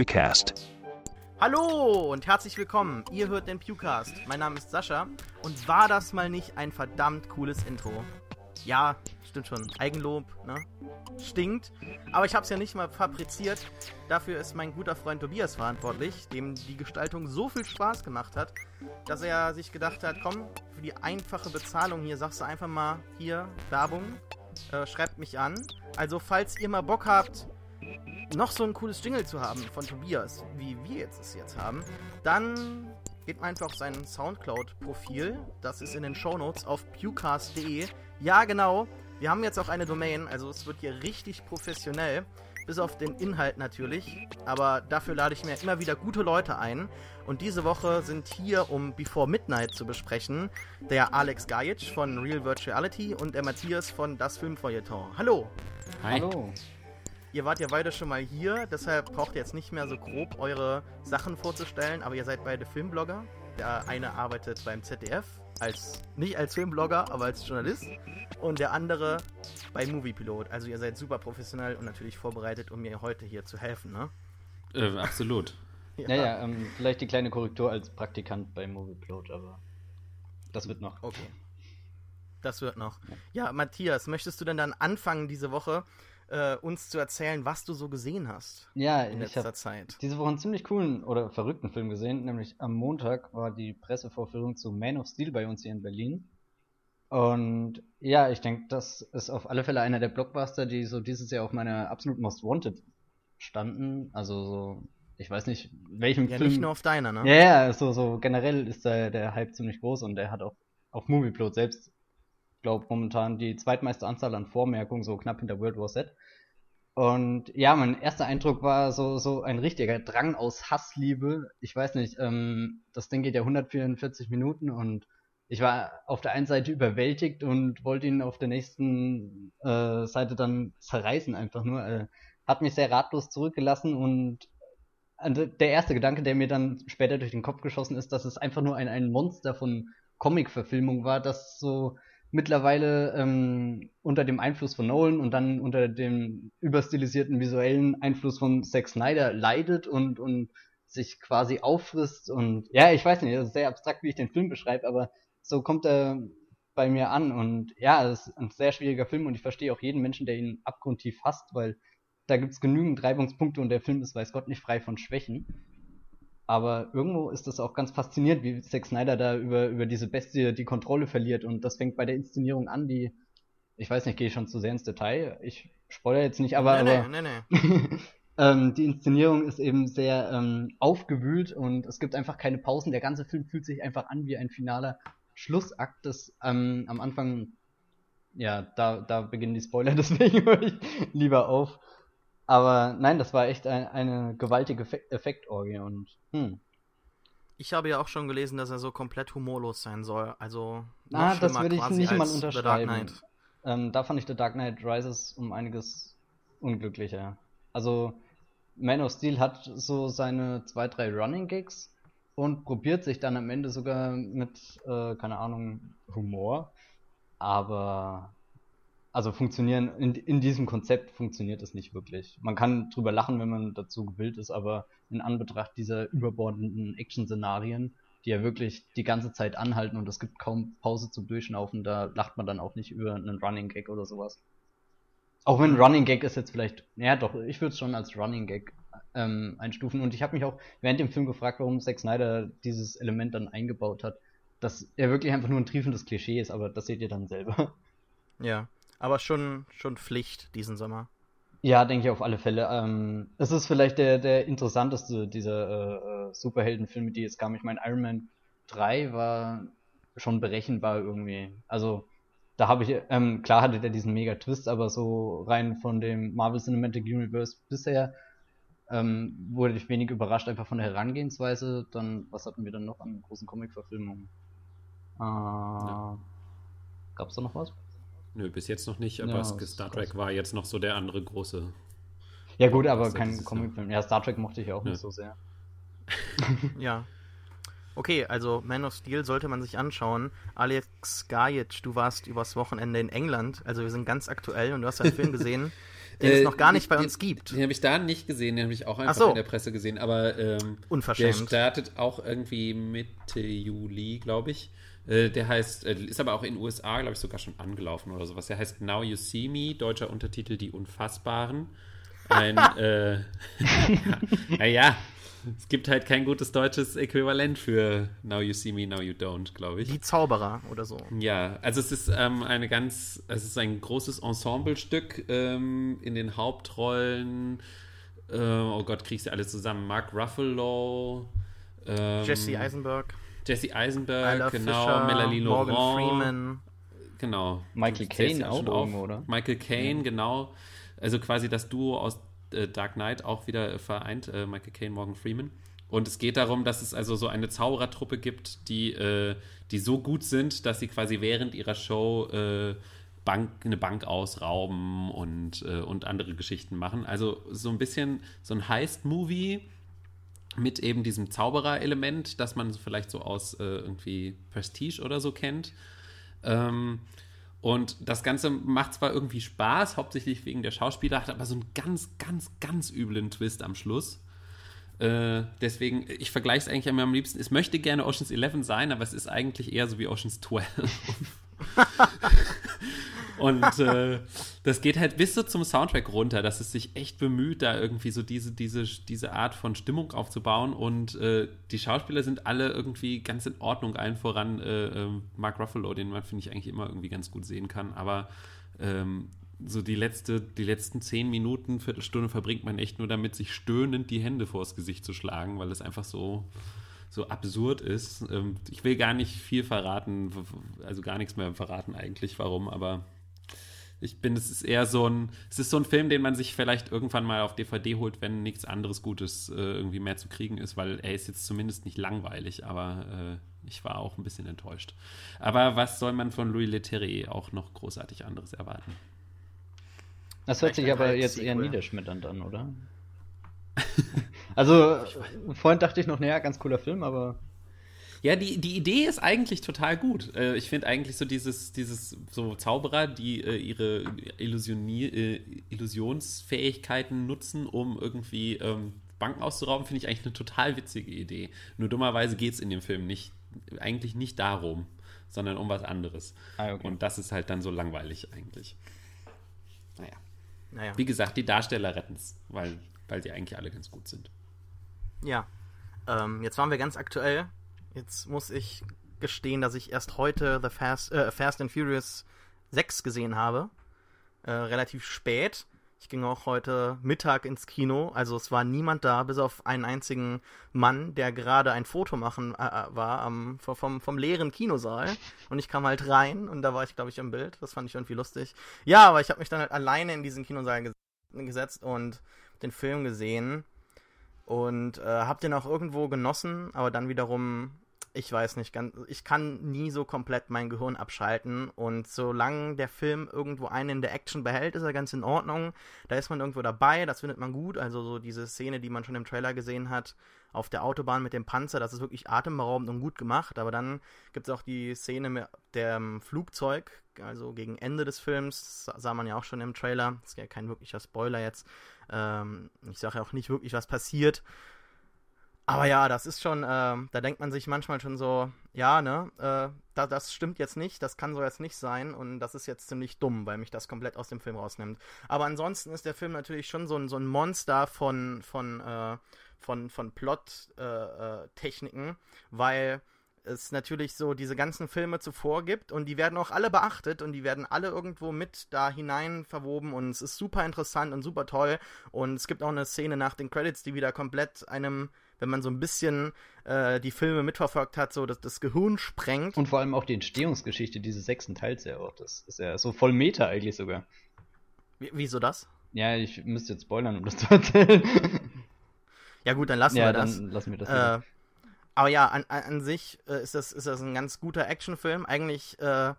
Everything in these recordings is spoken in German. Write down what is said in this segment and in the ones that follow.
Pewcast. Hallo und herzlich willkommen. Ihr hört den Pewcast. Mein Name ist Sascha und war das mal nicht ein verdammt cooles Intro? Ja, stimmt schon. Eigenlob, ne? Stinkt. Aber ich habe es ja nicht mal fabriziert. Dafür ist mein guter Freund Tobias verantwortlich, dem die Gestaltung so viel Spaß gemacht hat, dass er sich gedacht hat, komm, für die einfache Bezahlung hier sagst du einfach mal hier Werbung, äh, schreibt mich an. Also falls ihr mal Bock habt, noch so ein cooles Jingle zu haben von Tobias, wie wir jetzt es jetzt haben, dann geht einfach auf sein Soundcloud-Profil. Das ist in den Shownotes auf pewcast.de. Ja, genau. Wir haben jetzt auch eine Domain, also es wird hier richtig professionell. Bis auf den Inhalt natürlich. Aber dafür lade ich mir immer wieder gute Leute ein. Und diese Woche sind hier, um Before Midnight zu besprechen, der Alex Gajic von Real Virtuality und der Matthias von Das Filmfeuilleton. Hallo! Hi. Hallo. Ihr wart ja beide schon mal hier, deshalb braucht ihr jetzt nicht mehr so grob eure Sachen vorzustellen, aber ihr seid beide Filmblogger. Der eine arbeitet beim ZDF, als nicht als Filmblogger, aber als Journalist. Und der andere bei Moviepilot. Also ihr seid super professionell und natürlich vorbereitet, um mir heute hier zu helfen, ne? Äh, absolut. Ja, ja, ähm, vielleicht die kleine Korrektur als Praktikant bei Movieplot, aber das wird noch. Okay. Das wird noch. Ja, Matthias, möchtest du denn dann anfangen diese Woche, äh, uns zu erzählen, was du so gesehen hast Ja, in ich letzter Zeit? diese Woche einen ziemlich coolen oder verrückten Film gesehen, nämlich am Montag war die Pressevorführung zu Man of Steel bei uns hier in Berlin. Und ja, ich denke, das ist auf alle Fälle einer der Blockbuster, die so dieses Jahr auf meiner absolut Most Wanted standen. Also so, ich weiß nicht, welchem Ja, Film. nicht nur auf deiner, ne? Ja, ja, so, so generell ist der, der Hype ziemlich groß und der hat auch auf Movieplot selbst, glaube momentan die zweitmeiste Anzahl an Vormerkungen, so knapp hinter World War Z. Und ja, mein erster Eindruck war so, so ein richtiger Drang aus Hassliebe. Ich weiß nicht, ähm, das Ding geht ja 144 Minuten und ich war auf der einen Seite überwältigt und wollte ihn auf der nächsten äh, Seite dann zerreißen einfach nur. Äh, hat mich sehr ratlos zurückgelassen und also der erste Gedanke, der mir dann später durch den Kopf geschossen ist, dass es einfach nur ein, ein Monster von Comic-Verfilmung war, das so mittlerweile ähm, unter dem Einfluss von Nolan und dann unter dem überstilisierten visuellen Einfluss von Zack Snyder leidet und, und sich quasi auffrisst und ja, ich weiß nicht, das ist sehr abstrakt, wie ich den Film beschreibe, aber so kommt er bei mir an und ja, es ist ein sehr schwieriger Film und ich verstehe auch jeden Menschen, der ihn abgrundtief hasst, weil da gibt's genügend Reibungspunkte und der Film ist, weiß Gott, nicht frei von Schwächen. Aber irgendwo ist das auch ganz faszinierend, wie Zack Snyder da über, über diese Bestie die Kontrolle verliert. Und das fängt bei der Inszenierung an, die, ich weiß nicht, gehe ich schon zu sehr ins Detail. Ich spoilere jetzt nicht, aber, nee, aber nee, nee, nee. ähm, die Inszenierung ist eben sehr ähm, aufgewühlt und es gibt einfach keine Pausen. Der ganze Film fühlt sich einfach an wie ein finaler Schlussakt, das ähm, am Anfang, ja, da, da beginnen die Spoiler, deswegen höre ich lieber auf. Aber nein, das war echt ein, eine gewaltige Effek- Effektorgie und hm. Ich habe ja auch schon gelesen, dass er so komplett humorlos sein soll. Also noch Ah, das würde ich nicht mal unterschreiben. Ähm, da fand ich The Dark Knight Rises um einiges unglücklicher. Also, Man of Steel hat so seine zwei, drei Running Gigs und probiert sich dann am Ende sogar mit, äh, keine Ahnung, Humor. Aber, also funktionieren, in, in diesem Konzept funktioniert es nicht wirklich. Man kann drüber lachen, wenn man dazu gewillt ist, aber in Anbetracht dieser überbordenden Action-Szenarien, die ja wirklich die ganze Zeit anhalten und es gibt kaum Pause zum Durchschnaufen, da lacht man dann auch nicht über einen Running Gag oder sowas. Auch wenn Running Gag ist jetzt vielleicht, ja doch, ich würde es schon als Running Gag ähm, einstufen und ich habe mich auch während dem Film gefragt, warum Zack Snyder dieses Element dann eingebaut hat, dass er wirklich einfach nur ein triefendes Klischee ist, aber das seht ihr dann selber. Ja, aber schon, schon Pflicht diesen Sommer. Ja, denke ich auf alle Fälle. Ähm, es ist vielleicht der, der interessanteste dieser äh, äh, Superheldenfilme, die jetzt kamen. Ich meine, Iron Man 3 war schon berechenbar irgendwie. Also, da habe ich, ähm, klar hatte der diesen mega Twist, aber so rein von dem Marvel Cinematic Universe bisher ähm, wurde ich wenig überrascht, einfach von der Herangehensweise. Dann, was hatten wir dann noch an großen Comic-Verfilmungen? Äh, Gab's da noch was? Nö, bis jetzt noch nicht, aber Ja, Star krass. Trek war jetzt noch so der andere große. Ja gut, aber kein. Comicfilm. Ja, Star Trek mochte ich auch Ja. nicht so sehr. Ja. Okay, also Man of Steel sollte man sich anschauen. Alex Gajic, du warst übers Wochenende in England, also wir sind ganz aktuell und du hast einen Film gesehen. den Äh, es noch gar nicht den- bei den- uns gibt. Den habe ich da nicht gesehen, den habe ich auch einfach so. in der Presse gesehen, aber ähm, der Unverschämt. startet auch irgendwie Mitte Juli, glaube ich. Äh, der heißt, äh, ist aber auch in den USA, glaube ich, sogar schon angelaufen oder sowas. Der heißt Now You See Me, deutscher Untertitel Die Unfassbaren. Ein, äh, ja, naja, es gibt halt kein gutes deutsches Äquivalent für Now You See Me, Now You Don't, glaube ich. Die Zauberer oder so. Ja, also es ist ähm, eine ganz, es ist ein großes Ensemblestück ähm, in den Hauptrollen. Äh, oh Gott, kriegst du alle zusammen? Mark Ruffalo, ähm, Jesse Eisenberg, Jesse Eisenberg, Isla genau, Fisher, Melanie Morgan Laurent, Freeman. genau. Michael Caine ja auch irgendwo, oder? Michael Caine, genau. Also quasi das Duo aus äh, Dark Knight auch wieder vereint, äh, Michael Caine, Morgan Freeman. Und es geht darum, dass es also so eine Zauberertruppe gibt, die, äh, die so gut sind, dass sie quasi während ihrer Show äh, Bank, eine Bank ausrauben und, äh, und andere Geschichten machen. Also so ein bisschen so ein Heist-Movie mit eben diesem Zauberer-Element, das man vielleicht so aus äh, irgendwie Prestige oder so kennt. Ähm, und das Ganze macht zwar irgendwie Spaß, hauptsächlich wegen der Schauspieler, hat aber so einen ganz, ganz, ganz üblen Twist am Schluss. Äh, deswegen, ich vergleiche es eigentlich immer am liebsten. Es möchte gerne Oceans 11 sein, aber es ist eigentlich eher so wie Oceans 12. Und äh, das geht halt bis so zum Soundtrack runter, dass es sich echt bemüht, da irgendwie so diese, diese, diese Art von Stimmung aufzubauen. Und äh, die Schauspieler sind alle irgendwie ganz in Ordnung, allen voran äh, ähm, Mark Ruffalo, den man, finde ich, eigentlich immer irgendwie ganz gut sehen kann. Aber ähm, so die, letzte, die letzten zehn Minuten, Viertelstunde verbringt man echt nur damit, sich stöhnend die Hände vors Gesicht zu schlagen, weil es einfach so, so absurd ist. Ähm, ich will gar nicht viel verraten, also gar nichts mehr verraten eigentlich, warum, aber ich bin, es ist eher so ein, es ist so ein Film, den man sich vielleicht irgendwann mal auf DVD holt, wenn nichts anderes Gutes äh, irgendwie mehr zu kriegen ist, weil er ist jetzt zumindest nicht langweilig, aber äh, ich war auch ein bisschen enttäuscht. Aber was soll man von Louis Leterrier auch noch großartig anderes erwarten? Das hört Vielleicht sich aber jetzt eher niederschmetternd an, oder? also, vorhin dachte ich noch, naja, ganz cooler Film, aber Ja, die, die Idee ist eigentlich total gut. Äh, ich finde eigentlich so dieses, dieses so Zauberer, die äh, ihre Illusioni äh, Illusionsfähigkeiten nutzen, um irgendwie ähm, Banken auszurauben, finde ich eigentlich eine total witzige Idee. Nur dummerweise geht es in dem Film nicht, eigentlich nicht darum, sondern um was anderes. Ah, okay. Und das ist halt dann so langweilig eigentlich. Naja. Naja. Wie gesagt, die Darsteller retten es, weil, weil sie eigentlich alle ganz gut sind. Ja. Ähm, jetzt waren wir ganz aktuell. Jetzt muss ich gestehen, dass ich erst heute The Fast, äh, Fast and Furious 6 gesehen habe. Äh, relativ spät. Ich ging auch heute Mittag ins Kino, also es war niemand da, bis auf einen einzigen Mann, der gerade ein Foto machen äh, äh, war am, vom, vom, leeren Kinosaal. Und ich kam halt rein und da war ich, glaube ich, im Bild. Das fand ich irgendwie lustig. Ja, aber ich habe mich dann halt alleine in diesen Kinosaal ges gesetzt und den Film gesehen und äh, hab den auch irgendwo genossen, aber dann wiederum, ich weiß nicht, ganz, ich kann nie so komplett mein Gehirn abschalten und solange der Film irgendwo einen in der Action behält, ist er ganz in Ordnung. Da ist man irgendwo dabei, das findet man gut. Also so diese Szene, die man schon im Trailer gesehen hat, auf der Autobahn mit dem Panzer, das ist wirklich atemberaubend und gut gemacht. Aber dann gibt es auch die Szene mit dem Flugzeug, also gegen Ende des Films, sah- man ja auch schon im Trailer. Das ist ja kein wirklicher Spoiler jetzt. Ähm, ich sage ja auch nicht wirklich, was passiert. Aber ja, das ist schon, ähm, da denkt man sich manchmal schon so, ja, ne, äh, da, das stimmt jetzt nicht, das kann so jetzt nicht sein und das ist jetzt ziemlich dumm, weil mich das komplett aus dem Film rausnimmt. Aber ansonsten ist der Film natürlich schon so ein, so ein Monster von, von, äh, von, von Plot-Techniken, äh, Techniken, weil es natürlich so diese ganzen Filme zuvor gibt und die werden auch alle beachtet und die werden alle irgendwo mit da hinein verwoben und es ist super interessant und super toll und es gibt auch eine Szene nach den Credits, die wieder komplett einem, wenn man so ein bisschen äh, die Filme mitverfolgt hat, so das, das Gehirn sprengt. Und vor allem auch die Entstehungsgeschichte dieses sechsten Teils ja auch. Das ist ja so voll Meta eigentlich sogar. Wie, wieso das? Ja, ich müsste jetzt spoilern, um das zu erzählen. Ja gut, dann lassen ja, wir dann das. lassen wir das. Äh, aber ja, an, an, an sich äh, ist, das, ist das ein ganz guter Actionfilm. Eigentlich, äh,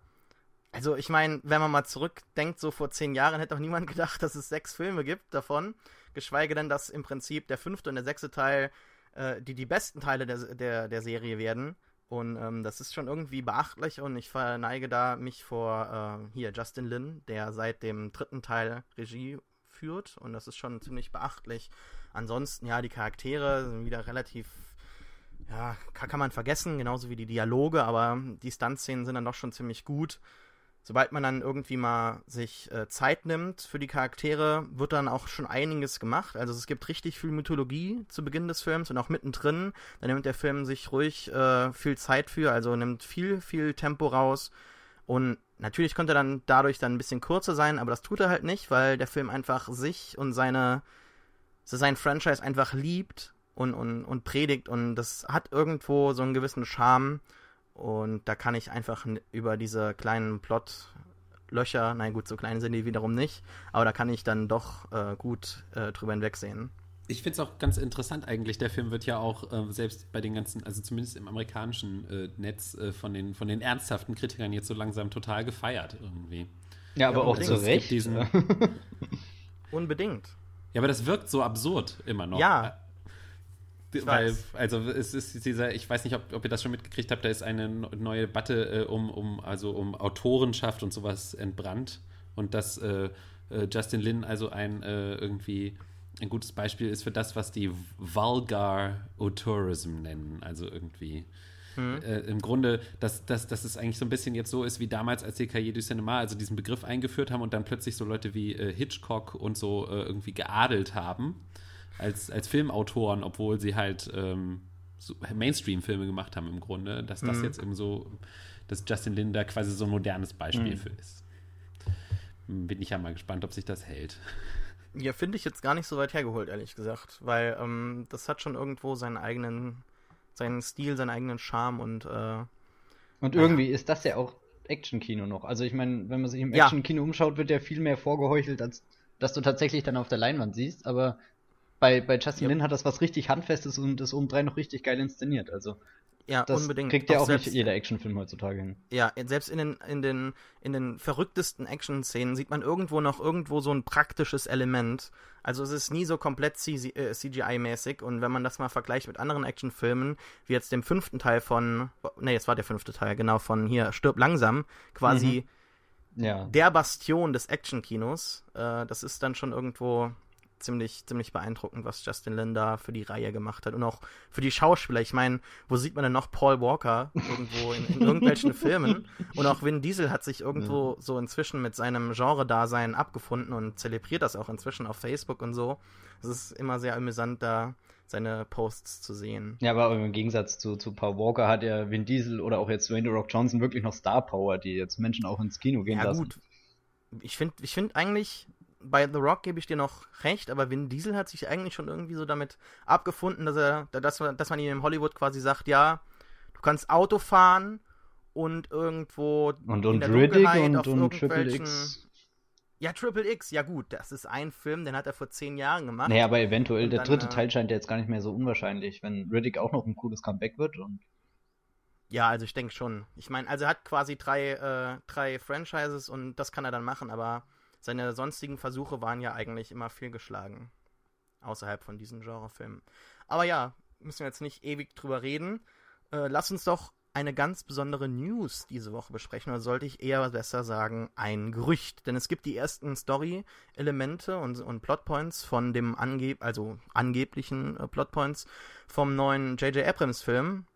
also ich meine, wenn man mal zurückdenkt, so vor zehn Jahren hätte auch niemand gedacht, dass es sechs Filme gibt davon. Geschweige denn, dass im Prinzip der fünfte und der sechste Teil äh, die die besten Teile der, der, der Serie werden. Und ähm, das ist schon irgendwie beachtlich und ich verneige da mich vor äh, hier Justin Lin, der seit dem dritten Teil Regie eingeführt und das ist schon ziemlich beachtlich. Ansonsten, ja, die Charaktere sind wieder relativ, ja, kann, kann man vergessen, genauso wie die Dialoge, aber die Stuntszenen sind dann doch schon ziemlich gut sobald man dann irgendwie mal sich äh, Zeit nimmt für die Charaktere, wird dann auch schon einiges gemacht. Also es gibt richtig viel Mythologie zu Beginn des Films und auch mittendrin. Da nimmt der Film sich ruhig äh, viel Zeit für, also nimmt viel, viel Tempo raus. Und natürlich könnte er dann dadurch dann ein bisschen kürzer sein, aber das tut er halt nicht, weil der Film einfach sich und seine, so sein Franchise einfach liebt und, und, und predigt und das hat irgendwo so einen gewissen Charme und da kann ich einfach über diese kleinen Plotlöcher, nein gut, so klein sind die wiederum nicht, aber da kann ich dann doch äh, gut äh, drüber hinwegsehen. Ich finde es auch ganz interessant eigentlich. Der Film wird ja auch äh, selbst bei den ganzen, also zumindest im amerikanischen äh, Netz äh, von, den, von den ernsthaften Kritikern jetzt so langsam total gefeiert irgendwie. Ja, aber ja, auch zu Recht. Diesen... unbedingt. Ja, aber das wirkt so absurd immer noch. Ja, weil, also es ist dieser, ich weiß nicht, ob, ob ihr das schon mitgekriegt habt, da ist eine neue Debatte äh, um, um, also um Autorenschaft und sowas entbrannt. Und dass äh, äh, Justin Lin also ein äh, irgendwie ein gutes Beispiel ist für das, was die Vulgar Autorism nennen. Also irgendwie. Mhm. Im Grunde, dass, dass, dass es eigentlich so ein bisschen jetzt so ist wie damals, als die Cahiers du Cinema, also diesen Begriff eingeführt haben und dann plötzlich so Leute wie äh, Hitchcock und so irgendwie geadelt haben als, als Filmautoren, obwohl sie halt ähm, so Mainstream-Filme gemacht haben im Grunde, dass das mhm. jetzt eben so, dass Justin Lin da quasi so ein modernes Beispiel mhm. für ist. Bin ich ja mal gespannt, ob sich das hält. Ja, finde ich jetzt gar nicht so weit hergeholt, ehrlich gesagt, weil ähm, das hat schon irgendwo seinen eigenen, seinen Stil, seinen eigenen Charme und äh, und irgendwie ja. ist das ja auch Action-Kino noch. Also ich meine, wenn man sich im Action-Kino umschaut, wird ja viel mehr vorgeheuchelt, als dass du tatsächlich dann auf der Leinwand siehst. Aber bei, bei Justin ja. Lin hat das was richtig Handfestes und ist obendrein noch richtig geil inszeniert. Also ja, das unbedingt. kriegt ja auch, auch nicht jeder Actionfilm heutzutage hin. Ja, selbst in den, in den, in den verrücktesten Action-Szenen sieht man irgendwo noch irgendwo so ein praktisches Element. Also es ist nie so komplett CGI-mäßig und wenn man das mal vergleicht mit anderen Actionfilmen, wie jetzt dem fünften Teil von, ne, jetzt war der fünfte Teil, genau, von hier, Stirb langsam, quasi mhm. ja. der Bastion des Action-Kinos, äh, das ist dann schon irgendwo ziemlich, ziemlich beeindruckend, was Justin Lin da für die Reihe gemacht hat. Und auch für die Schauspieler. Ich meine, wo sieht man denn noch Paul Walker irgendwo in, in irgendwelchen Filmen? Und auch Vin Diesel hat sich irgendwo ja. so inzwischen mit seinem Genre-Dasein abgefunden und zelebriert das auch inzwischen auf Facebook und so. Es ist immer sehr amüsant, da seine Posts zu sehen. Ja, aber im Gegensatz zu, zu Paul Walker hat ja Vin Diesel oder auch jetzt Dwayne Rock Johnson wirklich noch Star Power, die jetzt Menschen auch ins Kino gehen ja, lassen. Ja gut. Ich finde ich find eigentlich, bei The Rock gebe ich dir noch recht, aber Vin Diesel hat sich eigentlich schon irgendwie so damit abgefunden, dass er, dass, dass man ihm in Hollywood quasi sagt, ja, du kannst Auto fahren und irgendwo und, und in der Riddick und, auf und Triple X. Ja, Triple X, ja gut, das ist ein Film, den hat er vor zehn Jahren gemacht. Naja, aber eventuell, der dann, dritte äh, Teil scheint ja jetzt gar nicht mehr so unwahrscheinlich, wenn Riddick auch noch ein cooles Comeback wird und. Ja, also ich denke schon. Ich meine, also er hat quasi drei, äh, drei Franchises und das kann er dann machen, aber seine sonstigen Versuche waren ja eigentlich immer fehlgeschlagen. Außerhalb von diesen Genrefilmen. Aber ja, müssen wir jetzt nicht ewig drüber reden. Äh, lass uns doch eine ganz besondere News diese Woche besprechen, oder sollte ich eher besser sagen, ein Gerücht. Denn es gibt die ersten Story-Elemente und, und Plotpoints von dem angeb also angeblichen äh, Plotpoints vom neuen J.J. Abrams-Film.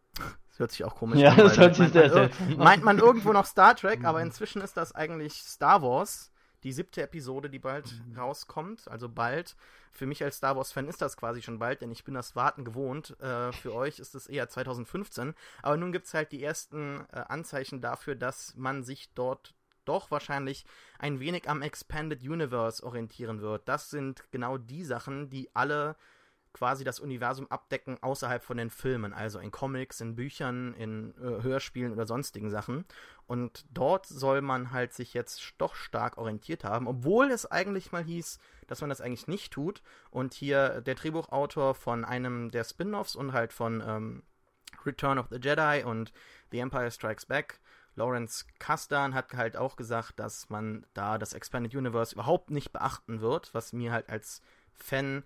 Das hört sich auch komisch ja, an. Ja, das hört sich sehr seltsam Meint man irgendwo noch Star Trek, aber inzwischen ist das eigentlich Star Wars die siebte Episode, die bald mhm. rauskommt, also bald. Für mich als Star Wars-Fan ist das quasi schon bald, denn ich bin das Warten gewohnt. Äh, für euch ist es eher 2015. Aber nun gibt es halt die ersten äh, Anzeichen dafür, dass man sich dort doch wahrscheinlich ein wenig am Expanded Universe orientieren wird. Das sind genau die Sachen, die alle quasi das Universum abdecken außerhalb von den Filmen, also in Comics, in Büchern, in äh, Hörspielen oder sonstigen Sachen. Und dort soll man halt sich jetzt doch stark orientiert haben, obwohl es eigentlich mal hieß, dass man das eigentlich nicht tut. Und hier der Drehbuchautor von einem der Spin-offs und halt von ähm, Return of the Jedi und The Empire Strikes Back Lawrence Kasdan hat halt auch gesagt, dass man da das Expanded Universe überhaupt nicht beachten wird, was mir halt als Fan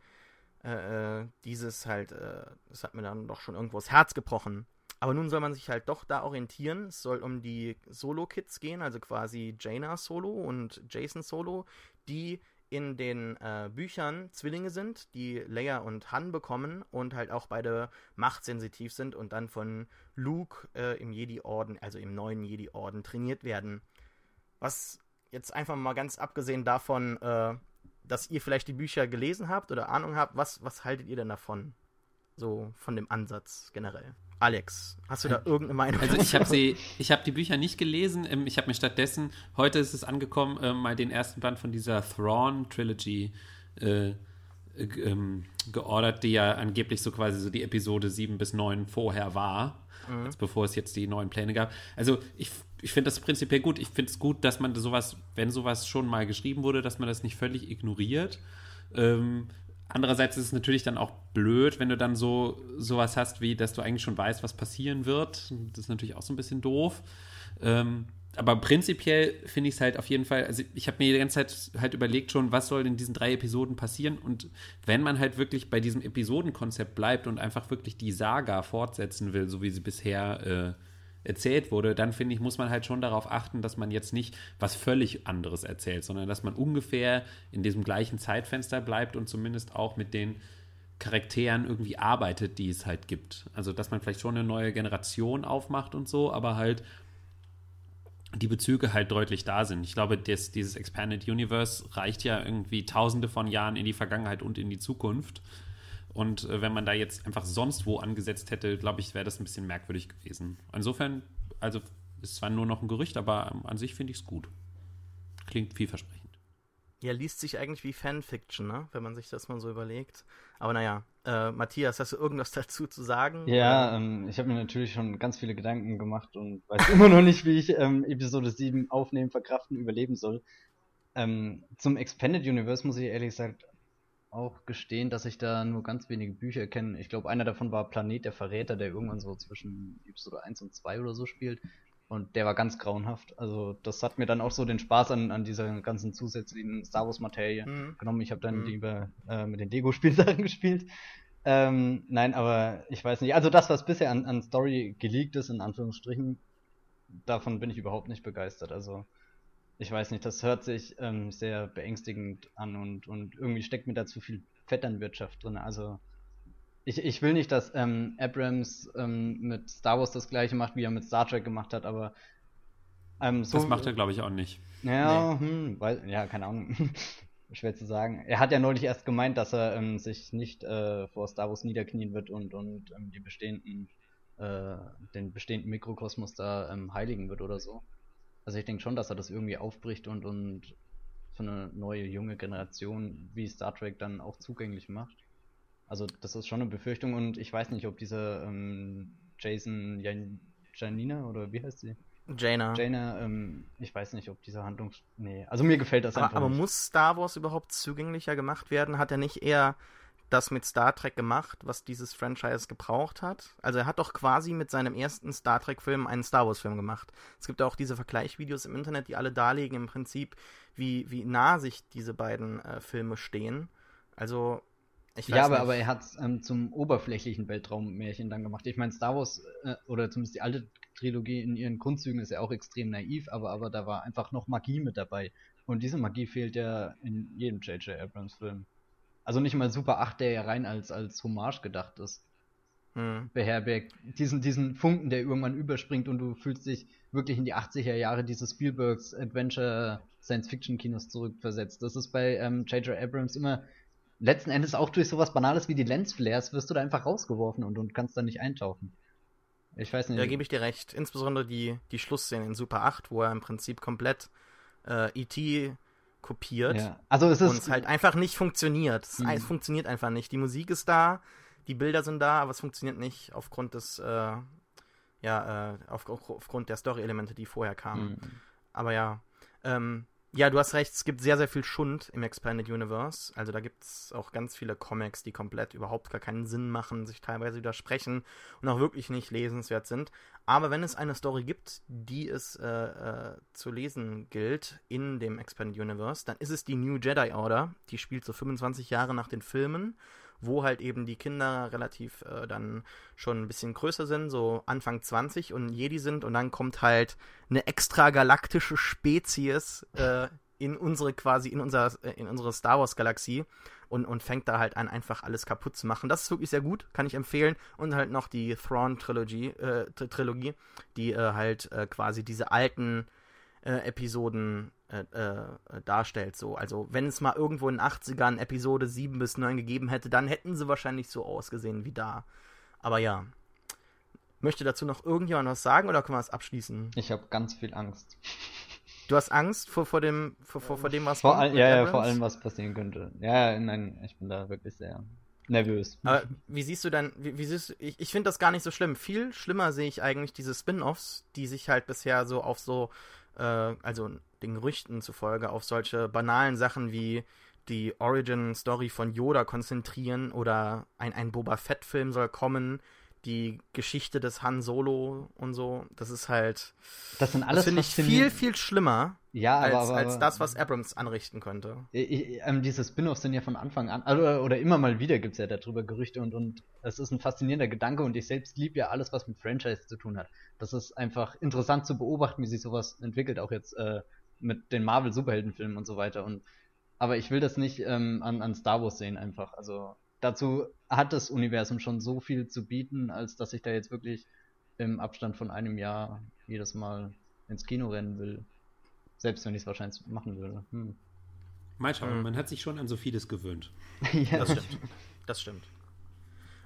äh, äh, dieses halt, äh, das hat mir dann doch schon irgendwo das Herz gebrochen. Aber nun soll man sich halt doch da orientieren. Es soll um die Solo-Kids gehen, also quasi Jaina Solo und Jason Solo, die in den äh, Büchern Zwillinge sind, die Leia und Han bekommen und halt auch beide machtsensitiv sind und dann von Luke äh, im Jedi-Orden, also im neuen Jedi-Orden, trainiert werden. Was jetzt einfach mal ganz abgesehen davon, äh, dass ihr vielleicht die Bücher gelesen habt oder Ahnung habt, was, was haltet ihr denn davon? So von dem Ansatz generell. Alex, hast du da irgendeine Meinung? Also ich habe sie, ich habe die Bücher nicht gelesen. Ähm, ich habe mir stattdessen heute ist es angekommen, äh, mal den ersten Band von dieser Thrawn Trilogy äh, ähm, geordert, die ja angeblich so quasi so die Episode 7 bis 9 vorher war, mhm. als bevor es jetzt die neuen Pläne gab. Also ich, ich finde das prinzipiell gut. Ich finde es gut, dass man sowas, wenn sowas schon mal geschrieben wurde, dass man das nicht völlig ignoriert. Ähm, Andererseits ist es natürlich dann auch blöd, wenn du dann so sowas hast, wie dass du eigentlich schon weißt, was passieren wird. Das ist natürlich auch so ein bisschen doof. Ähm, aber prinzipiell finde ich es halt auf jeden Fall, also ich habe mir die ganze Zeit halt überlegt schon, was soll in diesen drei Episoden passieren und wenn man halt wirklich bei diesem Episodenkonzept bleibt und einfach wirklich die Saga fortsetzen will, so wie sie bisher äh, erzählt wurde, dann finde ich, muss man halt schon darauf achten, dass man jetzt nicht was völlig anderes erzählt, sondern dass man ungefähr in diesem gleichen Zeitfenster bleibt und zumindest auch mit den Charakteren irgendwie arbeitet, die es halt gibt. Also, dass man vielleicht schon eine neue Generation aufmacht und so, aber halt die Bezüge halt deutlich da sind. Ich glaube, das, dieses Expanded Universe reicht ja irgendwie tausende von Jahren in die Vergangenheit und in die Zukunft. Und äh, wenn man da jetzt einfach sonst wo angesetzt hätte, glaube ich, wäre das ein bisschen merkwürdig gewesen. Insofern, also ist zwar nur noch ein Gerücht, aber ähm, an sich finde ich es gut. Klingt vielversprechend. Ja, liest sich eigentlich wie Fanfiction, ne? wenn man sich das mal so überlegt. Aber naja, äh, Matthias, hast du irgendwas dazu zu sagen? Ja, ähm, ich habe mir natürlich schon ganz viele Gedanken gemacht und weiß immer noch nicht, wie ich ähm, Episode 7 aufnehmen, verkraften, überleben soll. Ähm, zum Expanded Universe muss ich ehrlich gesagt auch gestehen, dass ich da nur ganz wenige Bücher kenne. Ich glaube, einer davon war Planet der Verräter, der irgendwann so zwischen Episode 1 und 2 oder so spielt. Und der war ganz grauenhaft. Also das hat mir dann auch so den Spaß an, an dieser ganzen zusätzlichen Star Wars-Materie mhm. genommen. Ich habe dann mhm. lieber äh, mit den Lego-Spielsachen gespielt. Ähm, nein, aber ich weiß nicht. Also das, was bisher an, an Story geleakt ist, in Anführungsstrichen, davon bin ich überhaupt nicht begeistert. Also ich weiß nicht, das hört sich ähm, sehr beängstigend an und, und irgendwie steckt mir da zu viel Vetternwirtschaft drin. Also ich, ich will nicht, dass ähm, Abrams ähm, mit Star Wars das gleiche macht, wie er mit Star Trek gemacht hat, aber ähm, so, Das macht er, glaube ich, auch nicht. Ja, nee. hm, weil, ja, keine Ahnung. Schwer zu sagen. Er hat ja neulich erst gemeint, dass er ähm, sich nicht äh, vor Star Wars niederknien wird und, und ähm, die bestehenden, äh, den bestehenden Mikrokosmos da ähm, heiligen wird oder so. Also ich denke schon, dass er das irgendwie aufbricht und, und für eine neue junge Generation wie Star Trek dann auch zugänglich macht. Also das ist schon eine Befürchtung und ich weiß nicht, ob dieser ähm, Jason Jan Janina oder wie heißt sie? Jaina. Jaina, ähm, ich weiß nicht, ob diese Handlung. Nee, also mir gefällt das aber, einfach. Aber nicht. muss Star Wars überhaupt zugänglicher gemacht werden? Hat er nicht eher das mit Star Trek gemacht, was dieses Franchise gebraucht hat. Also er hat doch quasi mit seinem ersten Star Trek-Film einen Star Wars-Film gemacht. Es gibt auch diese Vergleichvideos im Internet, die alle darlegen im Prinzip, wie, wie nah sich diese beiden äh, Filme stehen. Also ich weiß ja, aber, nicht. aber er hat es ähm, zum oberflächlichen Weltraummärchen dann gemacht. Ich meine, Star Wars, äh, oder zumindest die alte Trilogie in ihren Grundzügen ist ja auch extrem naiv, aber, aber da war einfach noch Magie mit dabei. Und diese Magie fehlt ja in jedem J.J. Abrams-Film also nicht mal Super 8, der ja rein als, als Hommage gedacht ist, hm. beherbergt. Diesen, diesen Funken, der irgendwann überspringt und du fühlst dich wirklich in die 80er Jahre dieses Spielbergs Adventure Science-Fiction-Kinos zurückversetzt. Das ist bei J.J. Ähm, Abrams immer letzten Endes auch durch sowas Banales wie die Lensflares wirst du da einfach rausgeworfen und, und kannst da nicht eintauchen. Ich weiß nicht. Da gebe ich dir recht. Insbesondere die, die Schlussszene in Super 8, wo er im Prinzip komplett äh, E.T kopiert. Ja. Also es ist. Und es halt einfach nicht funktioniert. Es, mhm. funktioniert einfach nicht. Die Musik ist da, die Bilder sind da, aber es funktioniert nicht aufgrund des, äh, ja, äh, auf, aufgrund der Story-Elemente, die vorher kamen. Mhm. Aber ja. Ähm, ja, du hast recht, es gibt sehr, sehr viel Schund im Expanded Universe. Also da gibt es auch ganz viele Comics, die komplett überhaupt gar keinen Sinn machen, sich teilweise widersprechen und auch wirklich nicht lesenswert sind. Aber wenn es eine Story gibt, die es äh, äh, zu lesen gilt in dem Expanded Universe, dann ist es die New Jedi Order. Die spielt so 25 Jahre nach den Filmen wo halt eben die Kinder relativ äh, dann schon ein bisschen größer sind, so Anfang 20 und Jedi sind und dann kommt halt eine extragalaktische Spezies äh, in unsere quasi, in unser, in unsere Star Wars Galaxie und, und fängt da halt an, einfach alles kaputt zu machen. Das ist wirklich sehr gut, kann ich empfehlen. Und halt noch die Thrawn-Trilogie, äh, Trilogie, die äh, halt äh, quasi diese alten äh, Episoden äh, äh, darstellt. So. Also wenn es mal irgendwo in den 80ern Episode 7 bis 9 gegeben hätte, dann hätten sie wahrscheinlich so ausgesehen wie da. Aber ja. Möchte dazu noch irgendjemand was sagen oder können wir es abschließen? Ich habe ganz viel Angst. Du hast Angst vor, vor, dem, vor, vor, vor dem, was vor all, ja, ja, vor allem, was passieren könnte. Ja, nein, ich bin da wirklich sehr nervös. Aber wie siehst du dann, wie, wie siehst du, ich, ich finde das gar nicht so schlimm. Viel schlimmer sehe ich eigentlich diese Spin-Offs, die sich halt bisher so auf so, äh, also den Gerüchten zufolge, auf solche banalen Sachen wie die Origin-Story von Yoda konzentrieren oder ein, ein Boba Fett-Film soll kommen, die Geschichte des Han Solo und so. Das ist halt. Das sind alles. finde ich viel, viel schlimmer. Ja, als, aber, als das, was Abrams anrichten könnte. Ich, ähm, diese Spin-offs sind ja von Anfang an, also, oder immer mal wieder gibt es ja darüber Gerüchte und, und es ist ein faszinierender Gedanke und ich selbst liebe ja alles, was mit Franchise zu tun hat. Das ist einfach interessant zu beobachten, wie sich sowas entwickelt, auch jetzt äh, mit den Marvel-Superheldenfilmen und so weiter. Und aber ich will das nicht ähm, an, an Star Wars sehen einfach. Also dazu hat das Universum schon so viel zu bieten, als dass ich da jetzt wirklich im Abstand von einem Jahr jedes Mal ins Kino rennen will. Selbst wenn ich es wahrscheinlich machen würde. Hm. Mal schauen, hm. man hat sich schon an so vieles gewöhnt. ja. Das stimmt. Das stimmt.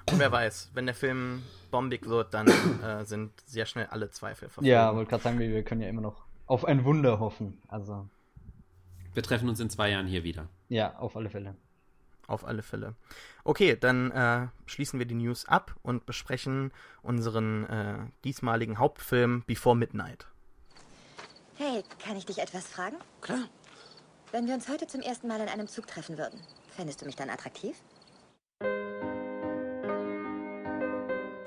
Und wer weiß, wenn der Film bombig wird, dann äh, sind sehr schnell alle Zweifel verfolgt. Ja, wollte gerade sagen, wir können ja immer noch auf ein Wunder hoffen. Also. Wir treffen uns in zwei Jahren hier wieder. Ja, auf alle Fälle. Auf alle Fälle. Okay, dann äh, schließen wir die News ab und besprechen unseren äh, diesmaligen Hauptfilm Before Midnight. Hey, kann ich dich etwas fragen? Klar. Wenn wir uns heute zum ersten Mal in einem Zug treffen würden, fändest du mich dann attraktiv?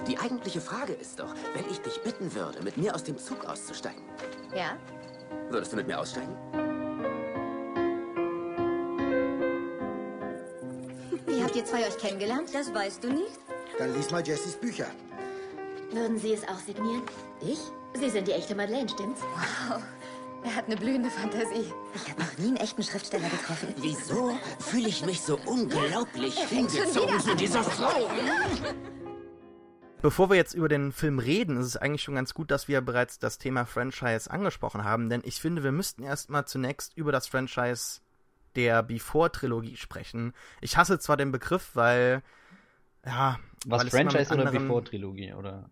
Die eigentliche Frage ist doch, wenn ich dich bitten würde, mit mir aus dem Zug auszusteigen. Ja? Würdest du mit mir aussteigen? Habt ihr zwei euch kennengelernt? Das weißt du nicht. Dann lies mal Jessys Bücher. Würden Sie es auch signieren? Ich? Sie sind die echte Madeleine, stimmt's? Wow. Er hat eine blühende Fantasie. Ich habe noch nie einen echten Schriftsteller getroffen. Wieso fühle ich mich so unglaublich hingezogen zu dieser Frau? Bevor wir jetzt über den Film reden, ist es eigentlich schon ganz gut, dass wir bereits das Thema Franchise angesprochen haben, denn ich finde, wir müssten erstmal zunächst über das Franchise der Before-Trilogie sprechen. Ich hasse zwar den Begriff, weil, ja. Was, weil Franchise oder Before-Trilogie, oder?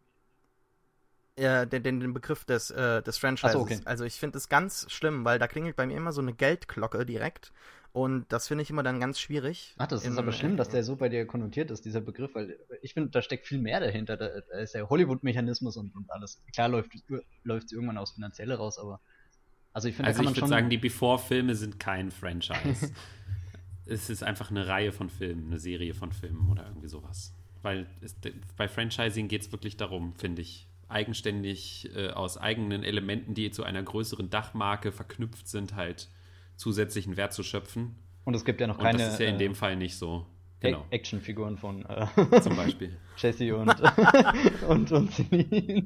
Ja, den, den, den Begriff des, äh, des Franchises. So, okay. Also ich finde es ganz schlimm, weil da klingelt bei mir immer so eine Geldglocke direkt. Und das finde ich immer dann ganz schwierig. Ach, das ist aber schlimm, dass der so bei dir konnotiert ist, dieser Begriff, weil ich finde, da steckt viel mehr dahinter. Da, da ist ja Hollywood-Mechanismus und, und alles. Klar läuft es irgendwann aufs Finanzielle raus, aber also ich finde, also ich würde sagen, die Before-Filme sind kein Franchise. es ist einfach eine Reihe von Filmen, eine Serie von Filmen oder irgendwie sowas. Weil es, bei Franchising geht es wirklich darum, finde ich, eigenständig äh, aus eigenen Elementen, die zu einer größeren Dachmarke verknüpft sind, halt zusätzlichen Wert zu schöpfen. Und es gibt ja noch keine. Und das ist ja in dem Fall nicht so. Genau. Actionfiguren von äh, zum Beispiel Jesse und und und Celine.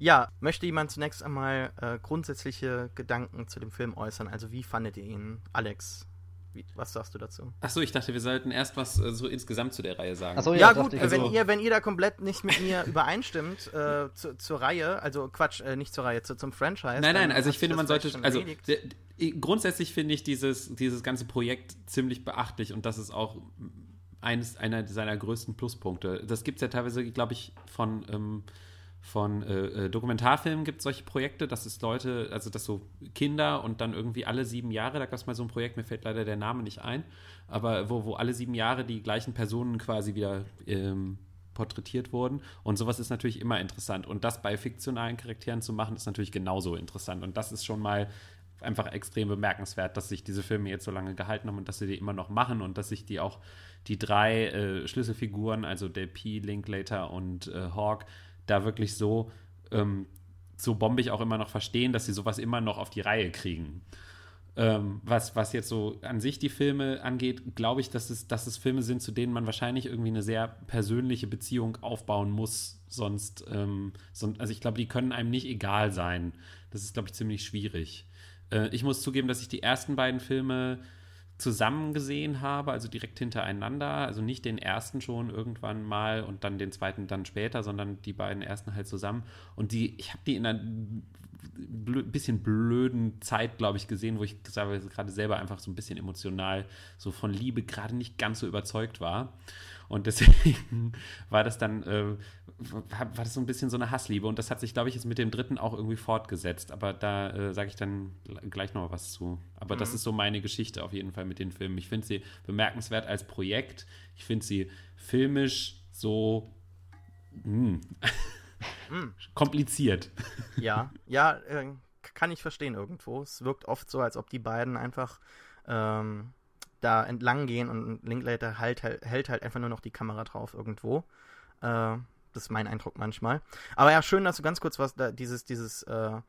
Ja, möchte jemand zunächst einmal äh, grundsätzliche Gedanken zu dem Film äußern? Also wie fandet ihr ihn, Alex? Wie, was sagst du dazu? Achso, ich dachte, wir sollten erst was äh, so insgesamt zu der Reihe sagen. Achso, ja, ja gut, ich, wenn, also ihr, wenn ihr da komplett nicht mit mir übereinstimmt äh, zu, zur Reihe, also Quatsch, äh, nicht zur Reihe, zu, zum Franchise. Nein, nein, also ich finde, man sollte, also grundsätzlich finde ich dieses, dieses ganze Projekt ziemlich beachtlich und das ist auch eines, einer seiner größten Pluspunkte. Das gibt es ja teilweise, glaube ich, von ähm, von äh, äh, Dokumentarfilmen gibt es solche Projekte, dass es Leute, also dass so Kinder und dann irgendwie alle sieben Jahre, da gab es mal so ein Projekt, mir fällt leider der Name nicht ein, aber wo, wo alle sieben Jahre die gleichen Personen quasi wieder ähm, porträtiert wurden. Und sowas ist natürlich immer interessant. Und das bei fiktionalen Charakteren zu machen, ist natürlich genauso interessant. Und das ist schon mal einfach extrem bemerkenswert, dass sich diese Filme jetzt so lange gehalten haben und dass sie die immer noch machen und dass sich die auch die drei äh, Schlüsselfiguren, also der P, Linklater und äh, Hawk, da wirklich so, ähm, so bombig auch immer noch verstehen, dass sie sowas immer noch auf die Reihe kriegen. Ähm, was, was jetzt so an sich die Filme angeht, glaube ich, dass es, dass es Filme sind, zu denen man wahrscheinlich irgendwie eine sehr persönliche Beziehung aufbauen muss. Sonst, ähm, sonst also ich glaube, die können einem nicht egal sein, Das ist, glaube ich, ziemlich schwierig. Äh, ich muss zugeben, dass ich die ersten beiden Filme zusammen gesehen habe, also direkt hintereinander. Also nicht den ersten schon irgendwann mal und dann den zweiten dann später, sondern die beiden ersten halt zusammen. Und die, ich habe die in einer blö bisschen blöden Zeit, glaube ich, gesehen, wo ich gerade selber einfach so ein bisschen emotional so von Liebe gerade nicht ganz so überzeugt war. Und deswegen war das dann, äh, war das so ein bisschen so eine Hassliebe. Und das hat sich, glaube ich, jetzt mit dem dritten auch irgendwie fortgesetzt. Aber da äh, sage ich dann gleich noch was zu. Aber mhm. das ist so meine Geschichte auf jeden Fall mit den Filmen. Ich finde sie bemerkenswert als Projekt. Ich finde sie filmisch so mh, hm, kompliziert. Ja, ja, äh, kann ich verstehen irgendwo. Es wirkt oft so, als ob die beiden einfach ähm, da entlang gehen und Linklater halt, hält halt einfach nur noch die Kamera drauf irgendwo. Äh, das ist mein Eindruck manchmal. Aber ja, schön, dass du ganz kurz was da, dieses, dieses äh,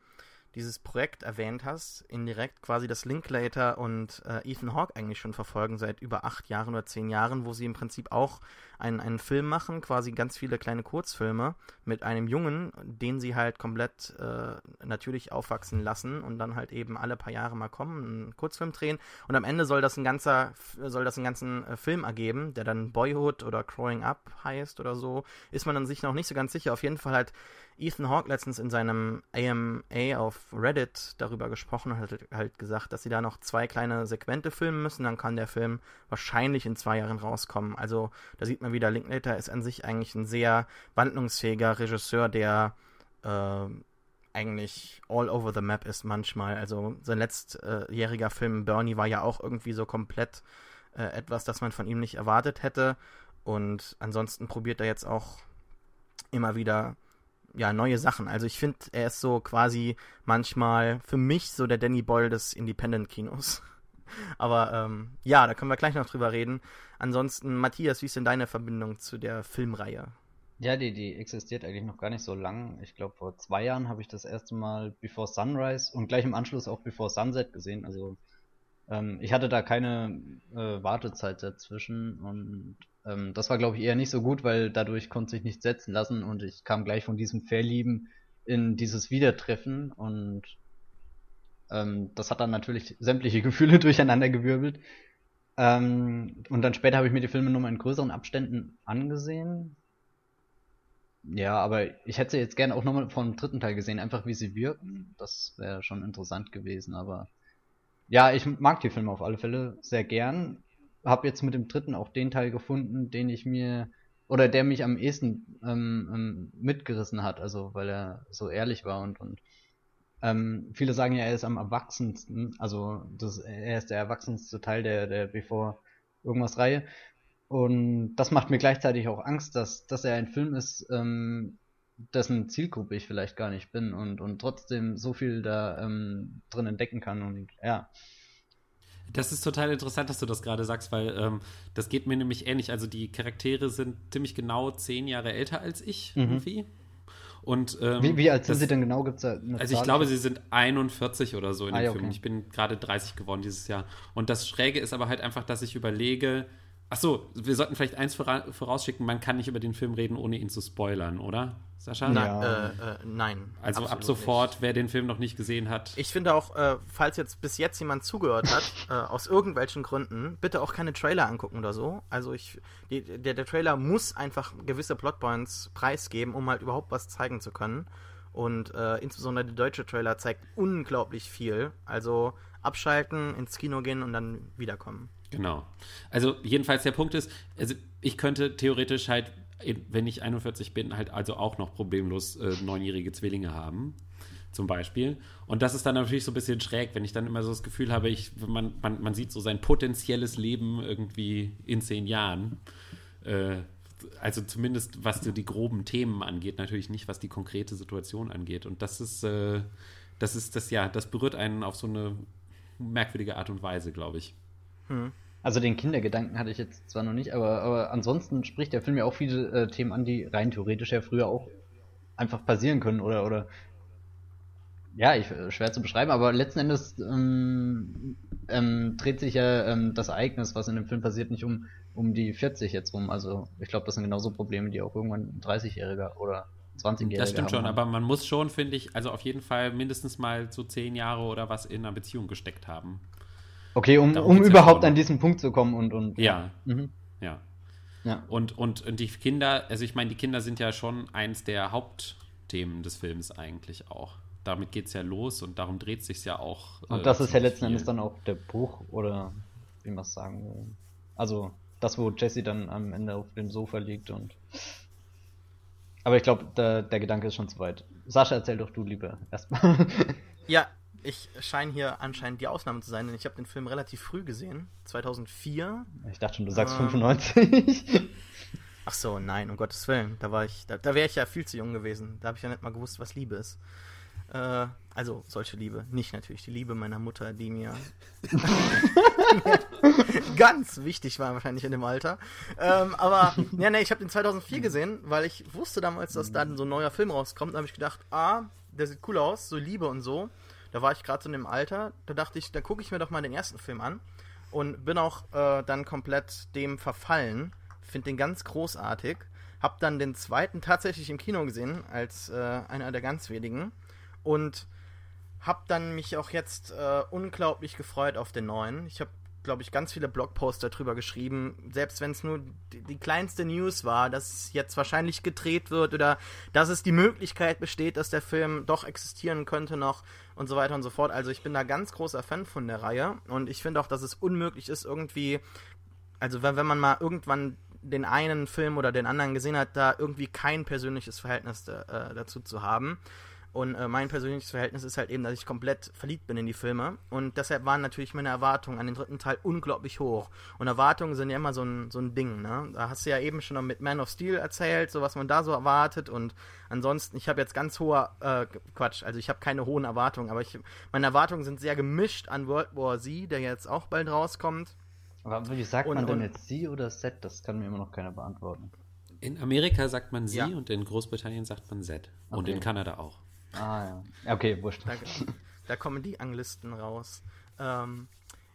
dieses Projekt erwähnt hast, indirekt quasi das Linklater und äh, Ethan Hawke eigentlich schon verfolgen seit über acht Jahren oder zehn Jahren, wo sie im Prinzip auch einen, einen Film machen, quasi ganz viele kleine Kurzfilme mit einem Jungen, den sie halt komplett äh, natürlich aufwachsen lassen und dann halt eben alle paar Jahre mal kommen, einen Kurzfilm drehen und am Ende soll das ein ganzer, soll das einen ganzen äh, Film ergeben, der dann Boyhood oder Growing Up heißt oder so, ist man dann sich noch nicht so ganz sicher. Auf jeden Fall halt Ethan Hawke letztens in seinem AMA auf Reddit darüber gesprochen und hat halt gesagt, dass sie da noch zwei kleine Segmente filmen müssen, dann kann der Film wahrscheinlich in zwei Jahren rauskommen. Also da sieht man wieder, Linklater ist an sich eigentlich ein sehr wandlungsfähiger Regisseur, der äh, eigentlich all over the map ist manchmal. Also sein letztjähriger Film Bernie war ja auch irgendwie so komplett äh, etwas, das man von ihm nicht erwartet hätte. Und ansonsten probiert er jetzt auch immer wieder ja, neue Sachen. Also ich finde, er ist so quasi manchmal für mich so der Danny Boyle des Independent-Kinos. Aber ähm, ja, da können wir gleich noch drüber reden. Ansonsten, Matthias, wie ist denn deine Verbindung zu der Filmreihe? Ja, die, die existiert eigentlich noch gar nicht so lang. Ich glaube, vor zwei Jahren habe ich das erste Mal Before Sunrise und gleich im Anschluss auch Before Sunset gesehen. Also ähm, ich hatte da keine äh, Wartezeit dazwischen und ähm, das war, glaube ich, eher nicht so gut, weil dadurch konnte sich nicht setzen lassen und ich kam gleich von diesem Verlieben in dieses Wiedertreffen und ähm, das hat dann natürlich sämtliche Gefühle durcheinandergewirbelt. Ähm, und dann später habe ich mir die Filme nur mal in größeren Abständen angesehen. Ja, aber ich hätte sie jetzt gerne auch nochmal vom dritten Teil gesehen, einfach wie sie wirken. Das wäre schon interessant gewesen, aber ja, ich mag die Filme auf alle Fälle sehr gern habe jetzt mit dem dritten auch den Teil gefunden, den ich mir oder der mich am ehesten ähm, ähm, mitgerissen hat, also weil er so ehrlich war und und ähm, viele sagen ja, er ist am erwachsensten, also das, er ist der erwachsenste Teil der der Before irgendwas Reihe und das macht mir gleichzeitig auch Angst, dass dass er ein Film ist, ähm, dessen Zielgruppe ich vielleicht gar nicht bin und und trotzdem so viel da ähm, drin entdecken kann und ja. Das ist total interessant, dass du das gerade sagst, weil ähm, das geht mir nämlich ähnlich. Also die Charaktere sind ziemlich genau zehn Jahre älter als ich mhm. irgendwie. Und, ähm, wie, wie alt sind das, sie denn genau? Gibt's da eine also ich glaube, sie sind 41 oder so in ah, Filmen. Okay. Ich bin gerade 30 geworden dieses Jahr. Und das Schräge ist aber halt einfach, dass ich überlege, ach so, wir sollten vielleicht eins vorausschicken, man kann nicht über den Film reden, ohne ihn zu spoilern, oder? Sascha? Na, ja. äh, äh, nein. Also ab sofort, nicht. wer den Film noch nicht gesehen hat. Ich finde auch, äh, falls jetzt bis jetzt jemand zugehört hat, äh, aus irgendwelchen Gründen, bitte auch keine Trailer angucken oder so. Also ich, die, der, der Trailer muss einfach gewisse Plotpoints preisgeben, um halt überhaupt was zeigen zu können. Und äh, insbesondere der deutsche Trailer zeigt unglaublich viel. Also abschalten, ins Kino gehen und dann wiederkommen. Genau. Also jedenfalls der Punkt ist, also ich könnte theoretisch halt wenn ich 41 bin, halt also auch noch problemlos äh, neunjährige Zwillinge haben, zum Beispiel. Und das ist dann natürlich so ein bisschen schräg, wenn ich dann immer so das Gefühl habe, ich, man, man, man sieht so sein potenzielles Leben irgendwie in zehn Jahren. Äh, also zumindest was die groben Themen angeht, natürlich nicht, was die konkrete Situation angeht. Und das ist, äh, das ist das, ja, das berührt einen auf so eine merkwürdige Art und Weise, glaube ich. Hm. Also den Kindergedanken hatte ich jetzt zwar noch nicht, aber, aber ansonsten spricht der Film ja auch viele äh, Themen an, die rein theoretisch ja früher auch einfach passieren können oder oder ja, ich, äh, schwer zu beschreiben, aber letzten Endes ähm, ähm, dreht sich ja ähm, das Ereignis, was in dem Film passiert, nicht um, um die 40 jetzt rum. Also ich glaube, das sind genauso Probleme, die auch irgendwann ein 30-Jähriger oder 20-Jährige. Das stimmt haben. schon, aber man muss schon, finde ich, also auf jeden Fall mindestens mal so zehn Jahre oder was in einer Beziehung gesteckt haben. Okay, um, Darum um ja überhaupt an diesen Punkt zu kommen und. und Ja, Mhm. ja. ja. Und, und, und die Kinder, also ich meine, die Kinder sind ja schon eins der Hauptthemen des Films eigentlich auch. Damit geht es ja los und darum dreht sich ja auch. Und äh, das ist ja letzten viel. Endes dann auch der Bruch oder wie man es sagen will. Also das, wo Jesse dann am Ende auf dem Sofa liegt und. Aber ich glaube, der, der Gedanke ist schon zu weit. Sascha, erzähl doch du lieber erstmal. Ja, ich scheine hier anscheinend die Ausnahme zu sein, denn ich habe den Film relativ früh gesehen, 2004. ich dachte schon, du sagst Ähm. 95. Ach so, nein, um Gottes Willen, da war ich, da, da wäre ich ja viel zu jung gewesen. Da habe ich ja nicht mal gewusst, was Liebe ist. Äh, also solche Liebe, nicht natürlich die Liebe meiner Mutter, die mir ganz wichtig war wahrscheinlich in dem Alter. Ähm, aber ja, nee, ich habe den 2004 gesehen, weil ich wusste damals, dass da so ein neuer Film rauskommt. Da habe ich gedacht, ah, der sieht cool aus, so Liebe und so. Da war ich gerade so in dem Alter. Da dachte ich, da gucke ich mir doch mal den ersten Film an und bin auch äh, dann komplett dem verfallen. Finde den ganz großartig. Hab dann den zweiten tatsächlich im Kino gesehen, als äh, einer der ganz wenigen. Und hab dann mich auch jetzt äh, unglaublich gefreut auf den neuen. Ich habe, glaube ich, ganz viele Blogposter drüber geschrieben, selbst wenn es nur die, die kleinste News war, dass jetzt wahrscheinlich gedreht wird oder dass es die Möglichkeit besteht, dass der Film doch existieren könnte noch und so weiter und so fort. Also ich bin da ganz großer Fan von der Reihe und ich finde auch, dass es unmöglich ist, irgendwie, also wenn, wenn man mal irgendwann den einen Film oder den anderen gesehen hat, da irgendwie kein persönliches Verhältnis äh, dazu zu haben. Und äh, mein persönliches Verhältnis ist halt eben, dass ich komplett verliebt bin in die Filme. Und deshalb waren natürlich meine Erwartungen an den dritten Teil unglaublich hoch. Und Erwartungen sind ja immer so ein, so ein Ding, ne? Da hast du ja eben schon noch mit Man of Steel erzählt, so was man da so erwartet. Und ansonsten, ich habe jetzt ganz hohe, äh, Quatsch, also ich habe keine hohen Erwartungen, aber ich, meine Erwartungen sind sehr gemischt an World War Z, der jetzt auch bald rauskommt. Aber wie sagt Und- man denn und- jetzt sie oder Set? Das kann mir immer noch keiner beantworten. In Amerika sagt man sie Ja. und in Großbritannien sagt man Z. Und Okay. in Kanada auch. Ah ja. Okay, wurscht. Da, da kommen die Anglisten raus. Ähm,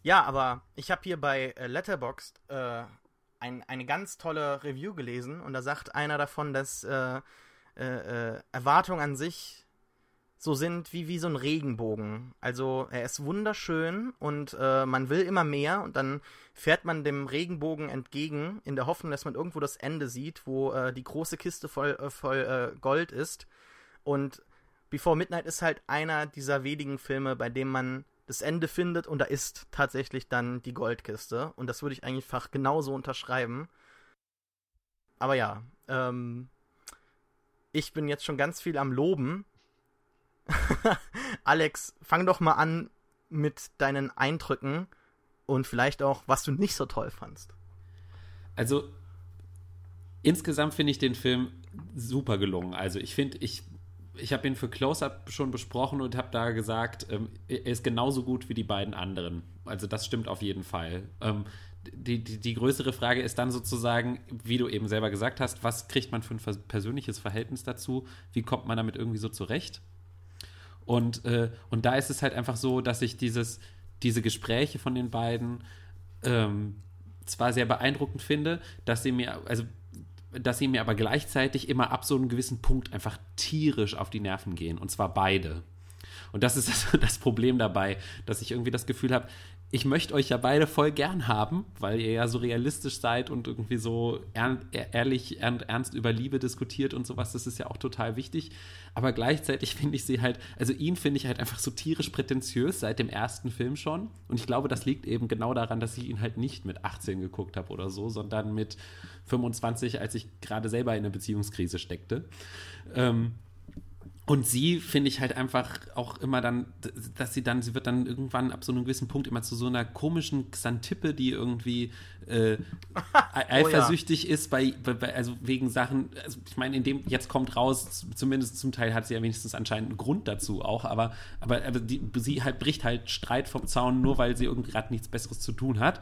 ja, aber ich habe hier bei äh, Letterboxd äh, ein, eine ganz tolle Review gelesen und da sagt einer davon, dass äh, äh, äh, Erwartungen an sich so sind wie, wie so ein Regenbogen. Also er ist wunderschön und äh, man will immer mehr und dann fährt man dem Regenbogen entgegen in der Hoffnung, dass man irgendwo das Ende sieht, wo äh, die große Kiste voll, äh, voll äh, Gold ist. Und Before Midnight ist halt einer dieser wenigen Filme, bei dem man das Ende findet und da ist tatsächlich dann die Goldkiste. Und das würde ich eigentlich einfach genauso unterschreiben. Aber ja, ähm, ich bin jetzt schon ganz viel am Loben. Alex, fang doch mal an mit deinen Eindrücken und vielleicht auch, was du nicht so toll fandst. Also insgesamt finde ich den Film super gelungen. Also ich finde, ich, ich habe ihn für Close-Up schon besprochen und habe da gesagt, ähm, er ist genauso gut wie die beiden anderen. Also das stimmt auf jeden Fall. Ähm, die, die, die größere Frage ist dann sozusagen, wie du eben selber gesagt hast, was kriegt man für ein persönliches Verhältnis dazu? Wie kommt man damit irgendwie so zurecht? Und, äh, und da ist es halt einfach so, dass ich dieses, diese Gespräche von den beiden ähm, zwar sehr beeindruckend finde, dass sie mir, also dass sie mir aber gleichzeitig immer ab so einem gewissen Punkt einfach tierisch auf die Nerven gehen. Und zwar beide. Und das ist das, das Problem dabei, dass ich irgendwie das Gefühl habe, ich möchte euch ja beide voll gern haben, weil ihr ja so realistisch seid und irgendwie so ehr, ehrlich, ern, ernst über Liebe diskutiert und sowas. Das ist ja auch total wichtig. Aber gleichzeitig finde ich sie halt, also ihn finde ich halt einfach so tierisch prätentiös seit dem ersten Film schon. Und ich glaube, das liegt eben genau daran, dass ich ihn halt nicht mit 18 geguckt habe oder so, sondern mit 25, als ich gerade selber in einer Beziehungskrise steckte. Ähm, und sie finde ich halt einfach auch immer dann, dass sie dann, sie wird dann irgendwann ab so einem gewissen Punkt immer zu so einer komischen Xantippe, die irgendwie äh, eifersüchtig ist, bei, bei, also wegen Sachen, also ich meine, in dem, jetzt kommt raus, zumindest zum Teil hat sie ja wenigstens anscheinend einen Grund dazu auch, aber, aber, aber die, sie halt bricht halt Streit vom Zaun, nur weil sie irgendwie gerade nichts Besseres zu tun hat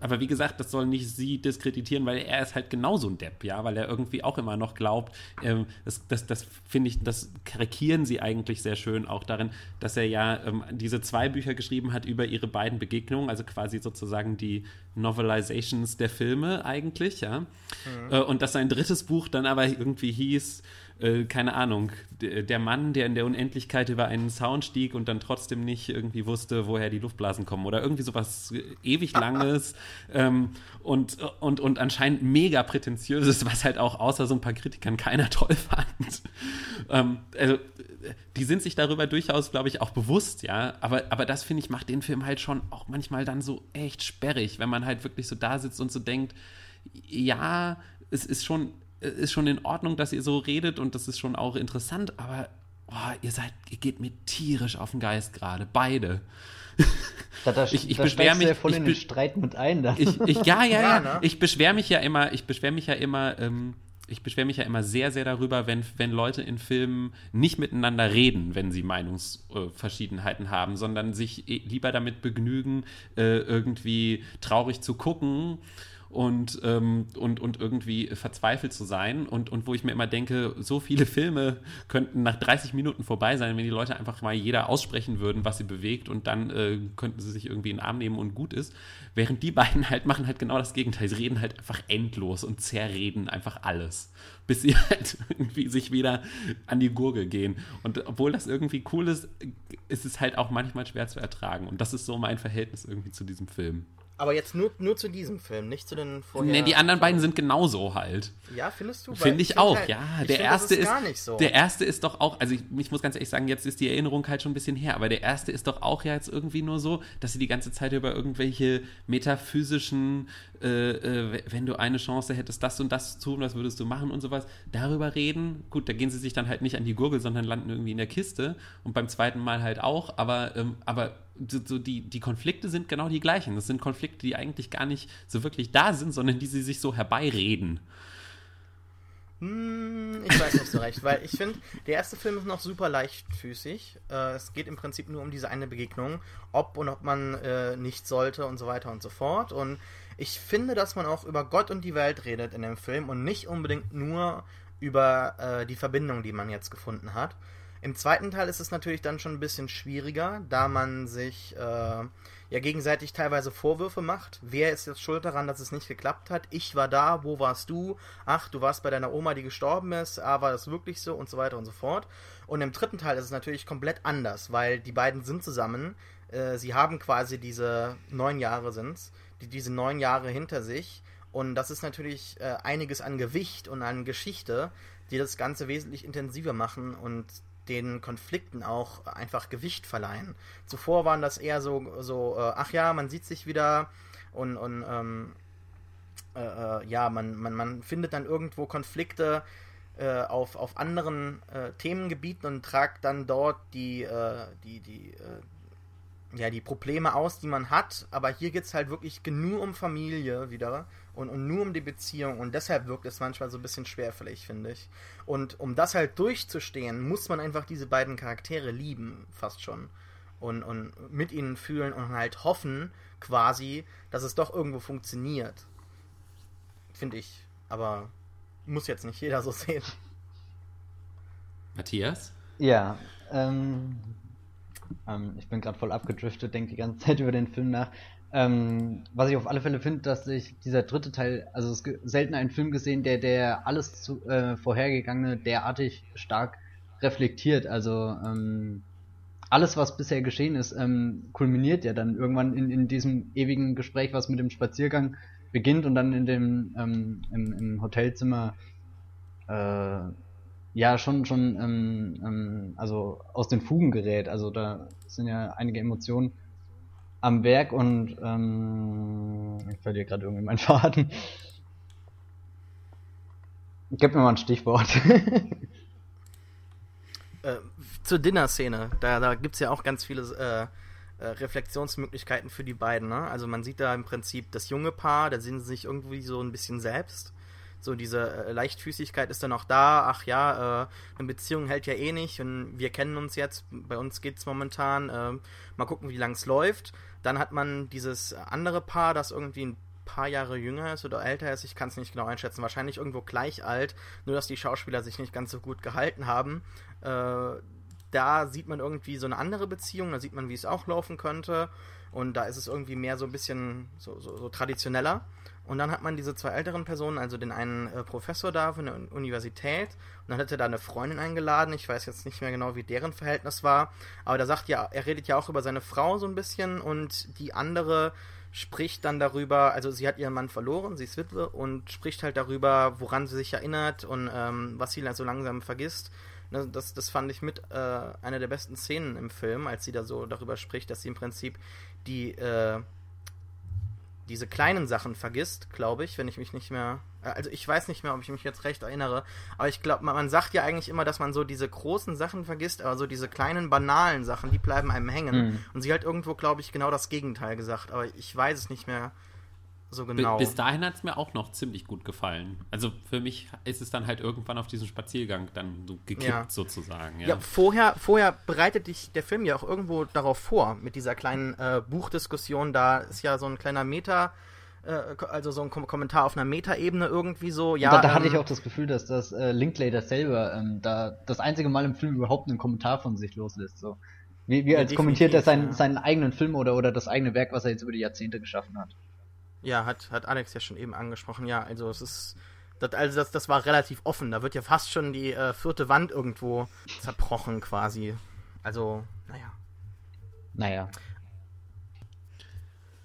aber wie gesagt, das soll nicht sie diskreditieren, weil er ist halt genauso ein Depp, ja, weil er irgendwie auch immer noch glaubt, ähm, das, das, das finde ich, das karikieren sie eigentlich sehr schön auch darin, dass er ja ähm, diese zwei Bücher geschrieben hat über ihre beiden Begegnungen, also quasi sozusagen die Novelizations der Filme eigentlich, ja. Äh, und dass sein drittes Buch dann aber irgendwie hieß, äh, keine Ahnung, der Mann, der in der Unendlichkeit über einen Zaun stieg und dann trotzdem nicht irgendwie wusste, woher die Luftblasen kommen oder irgendwie sowas ewig Langes ähm, und, und, und anscheinend mega prätentiöses, was halt auch außer so ein paar Kritikern keiner toll fand. ähm, also, die sind sich darüber durchaus, glaube ich, auch bewusst, ja, aber, aber das, finde ich, macht den Film halt schon auch manchmal dann so echt sperrig, wenn man halt wirklich so da sitzt und so denkt, ja, es ist schon ist schon in Ordnung, dass ihr so redet und das ist schon auch interessant, aber oh, ihr seid, ihr geht mir tierisch auf den Geist gerade, beide. Da, da, ich ich beschwere mich ja voll ich, in den Streit mit ein. Ich, ich, ja, ja, ja. Ne? Ich beschwere mich ja immer, ich beschwere mich ja immer, ähm, ich beschwere mich ja immer sehr, sehr darüber, wenn, wenn Leute in Filmen nicht miteinander reden, wenn sie Meinungsverschiedenheiten haben, sondern sich eh lieber damit begnügen, äh, irgendwie traurig zu gucken und, ähm, und, und irgendwie verzweifelt zu sein. Und, und wo ich mir immer denke, so viele Filme könnten nach 30 Minuten vorbei sein, wenn die Leute einfach mal jeder aussprechen würden, was sie bewegt und dann äh, könnten sie sich irgendwie in den Arm nehmen und gut ist. Während die beiden halt machen halt genau das Gegenteil. Sie reden halt einfach endlos und zerreden einfach alles. Bis sie halt irgendwie sich wieder an die Gurgel gehen. Und obwohl das irgendwie cool ist, ist es halt auch manchmal schwer zu ertragen. Und das ist so mein Verhältnis irgendwie zu diesem Film. Aber jetzt nur, nur zu diesem Film, nicht zu den vorher. Nee, die anderen beiden sind genauso halt. Ja, findest du? Finde ich auch, halt, ja. Ich der find, erste ist, ist so. der erste ist doch auch, also ich, ich, muss ganz ehrlich sagen, jetzt ist die Erinnerung halt schon ein bisschen her, aber der erste ist doch auch ja jetzt irgendwie nur so, dass sie die ganze Zeit über irgendwelche metaphysischen, äh, äh, wenn du eine Chance hättest, das und das zu tun, was würdest du machen und sowas, darüber reden. Gut, da gehen sie sich dann halt nicht an die Gurgel, sondern landen irgendwie in der Kiste und beim zweiten Mal halt auch, aber, ähm, aber so die, die Konflikte sind genau die gleichen. Das sind Konflikte, die eigentlich gar nicht so wirklich da sind, sondern die sie sich so herbeireden. Hm, ich weiß nicht so recht, weil ich finde, der erste Film ist noch super leichtfüßig. Äh, es geht im Prinzip nur um diese eine Begegnung, ob und ob man äh, nicht sollte und so weiter und so fort. Und ich finde, dass man auch über Gott und die Welt redet in dem Film und nicht unbedingt nur über äh, die Verbindung, die man jetzt gefunden hat. Im zweiten Teil ist es natürlich dann schon ein bisschen schwieriger, da man sich äh, ja gegenseitig teilweise Vorwürfe macht. Wer ist jetzt schuld daran, dass es nicht geklappt hat? Ich war da, wo warst du? Ach, du warst bei deiner Oma, die gestorben ist. Ah, war das wirklich so? Und so weiter und so fort. Und im dritten Teil ist es natürlich komplett anders, weil die beiden sind zusammen. Äh, sie haben quasi diese neun Jahre sind's, die, diese neun Jahre hinter sich. Und das ist natürlich äh, einiges an Gewicht und an Geschichte, die das Ganze wesentlich intensiver machen und den Konflikten auch einfach Gewicht verleihen. Zuvor waren das eher so, so äh, ach ja, man sieht sich wieder und, und ähm, äh, äh, ja, man, man, man findet dann irgendwo Konflikte äh, auf, auf anderen äh, Themengebieten und tragt dann dort die, äh, die, die, ja, die Probleme aus, die man hat. Aber hier geht es halt wirklich nur um Familie wieder und, und nur um die Beziehung und deshalb wirkt es manchmal so ein bisschen schwerfällig, finde ich. Und um das halt durchzustehen, muss man einfach diese beiden Charaktere lieben, fast schon. Und, und mit ihnen fühlen und halt hoffen, quasi, dass es doch irgendwo funktioniert. Finde ich. Aber muss jetzt nicht jeder so sehen. Matthias? Ja, ähm, ähm ich bin gerade voll abgedriftet, denke die ganze Zeit über den Film nach. Ähm, was ich auf alle Fälle finde, dass sich dieser dritte Teil, also es selten einen Film gesehen, der, der alles zu, äh, vorhergegangene derartig stark reflektiert. Also ähm, alles, was bisher geschehen ist, ähm, kulminiert ja dann irgendwann in, in diesem ewigen Gespräch, was mit dem Spaziergang beginnt und dann in dem ähm, im, im Hotelzimmer äh, ja schon schon ähm, ähm, also aus den Fugen gerät. Also da sind ja einige Emotionen am Werk und ähm, ich verliere gerade irgendwie meinen Faden. Gib mir mal ein Stichwort. äh, zur Dinner-Szene, da, da gibt es ja auch ganz viele äh, äh, Reflexionsmöglichkeiten für die beiden. Ne? Also man sieht da im Prinzip das junge Paar, da sehen sie sich irgendwie so ein bisschen selbst. So diese äh, Leichtfüßigkeit ist dann auch da. Ach ja, äh, eine Beziehung hält ja eh nicht und wir kennen uns jetzt. Bei uns geht es momentan. Äh, mal gucken, wie lang es läuft. Dann hat man dieses andere Paar, das irgendwie ein paar Jahre jünger ist oder älter ist, ich kann es nicht genau einschätzen, wahrscheinlich irgendwo gleich alt, nur dass die Schauspieler sich nicht ganz so gut gehalten haben. Äh, da sieht man irgendwie so eine andere Beziehung, da sieht man, wie es auch laufen könnte. Und da ist es irgendwie mehr so ein bisschen so, so, so traditioneller. Und dann hat man diese zwei älteren Personen, also den einen äh, Professor da von der Universität. Und dann hat er da eine Freundin eingeladen. Ich weiß jetzt nicht mehr genau, wie deren Verhältnis war. Aber da sagt ja, er redet ja auch über seine Frau so ein bisschen. Und die andere spricht dann darüber, also sie hat ihren Mann verloren, sie ist Witwe und spricht halt darüber, woran sie sich erinnert und ähm, was sie dann so langsam vergisst. Ne, das, das fand ich mit äh, einer der besten Szenen im Film, als sie da so darüber spricht, dass sie im Prinzip die äh, diese kleinen Sachen vergisst, glaube ich, wenn ich mich nicht mehr. äh, Also ich weiß nicht mehr, ob ich mich jetzt recht erinnere, aber ich glaube, man, man sagt ja eigentlich immer, dass man so diese großen Sachen vergisst, aber so diese kleinen banalen Sachen, die bleiben einem hängen. Mhm. Und sie hat irgendwo, glaube ich, genau das Gegenteil gesagt, aber ich weiß es nicht mehr so genau. Bis dahin hat es mir auch noch ziemlich gut gefallen. Also für mich ist es dann halt irgendwann auf diesen Spaziergang dann so gekippt Ja. sozusagen. Ja. Ja, vorher, vorher bereitet dich der Film ja auch irgendwo darauf vor, mit dieser kleinen äh, Buchdiskussion. Da ist ja so ein kleiner Meta, äh, also so ein Kom Kommentar auf einer Metaebene irgendwie so. Ja, da, da hatte ähm, ich auch das Gefühl, dass das äh, Linklater selber ähm, da das einzige Mal im Film überhaupt einen Kommentar von sich loslässt. So. Wie, wie Ja, als kommentiert er seinen, ja. seinen eigenen Film oder, oder das eigene Werk, was er jetzt über die Jahrzehnte geschaffen hat. Ja, hat, hat Alex ja schon eben angesprochen. Ja, also es ist. Das, also das, das war relativ offen. Da wird ja fast schon die äh, vierte Wand irgendwo zerbrochen quasi. Also, naja. Naja.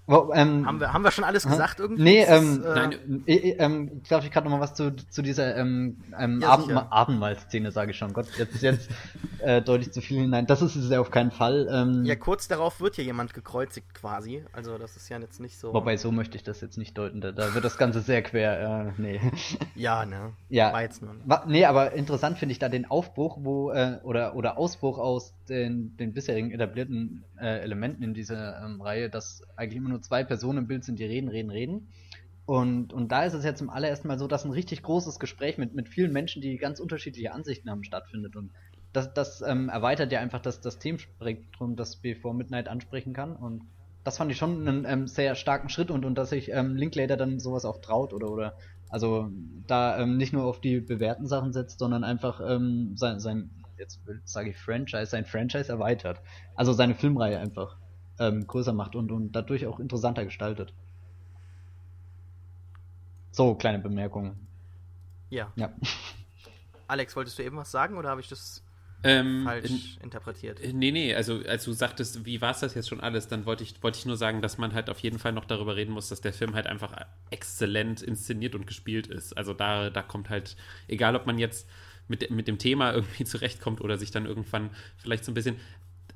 Wo, ähm, Haben wir, haben wir schon alles gesagt irgendwie? Nee, ähm, äh, nein, äh, äh, ähm, darf ich gerade noch mal was zu, zu dieser ähm, ähm, Ja, sicher. Abendmahlszene sage ich schon. Gott, jetzt ist jetzt äh, deutlich zu viel hinein. Das ist es ja auf keinen Fall. Ähm, ja, kurz darauf wird hier jemand gekreuzigt quasi. Also das ist ja jetzt nicht so. Wobei, so möchte ich das jetzt nicht deuten. Da, da wird das Ganze sehr quer. Äh, nee. Ja, ne? Ja. War jetzt nur. Wa- Nee, aber interessant finde ich da den Aufbruch, wo, äh, oder, oder Ausbruch aus den, den bisherigen etablierten äh, Elementen in dieser ähm, Reihe, dass eigentlich immer nur zwei Personen im Bild sind, die reden, reden, reden. Und, und da ist es jetzt zum allerersten Mal so, dass ein richtig großes Gespräch mit, mit vielen Menschen, die ganz unterschiedliche Ansichten haben, stattfindet. Und das, das ähm, erweitert ja einfach das, das Themenspektrum, das Before Midnight ansprechen kann. Und das fand ich schon einen ähm, sehr starken Schritt und, und dass sich ähm, Linklater dann sowas auch traut oder, oder also da ähm, nicht nur auf die bewährten Sachen setzt, sondern einfach ähm, sein, sein jetzt sage ich Franchise, sein Franchise erweitert. Also seine Filmreihe einfach ähm, größer macht und, und dadurch auch interessanter gestaltet. So, kleine Bemerkung. Ja. Ja. Alex, wolltest du eben was sagen oder habe ich das Ähm, falsch interpretiert? Äh, Nee, nee, also als du sagtest, wie war es das jetzt schon alles, dann wollte ich, wollte ich nur sagen, dass man halt auf jeden Fall noch darüber reden muss, dass der Film halt einfach exzellent inszeniert und gespielt ist. Also da, da kommt halt, egal ob man jetzt mit, mit dem Thema irgendwie zurechtkommt oder sich dann irgendwann vielleicht so ein bisschen.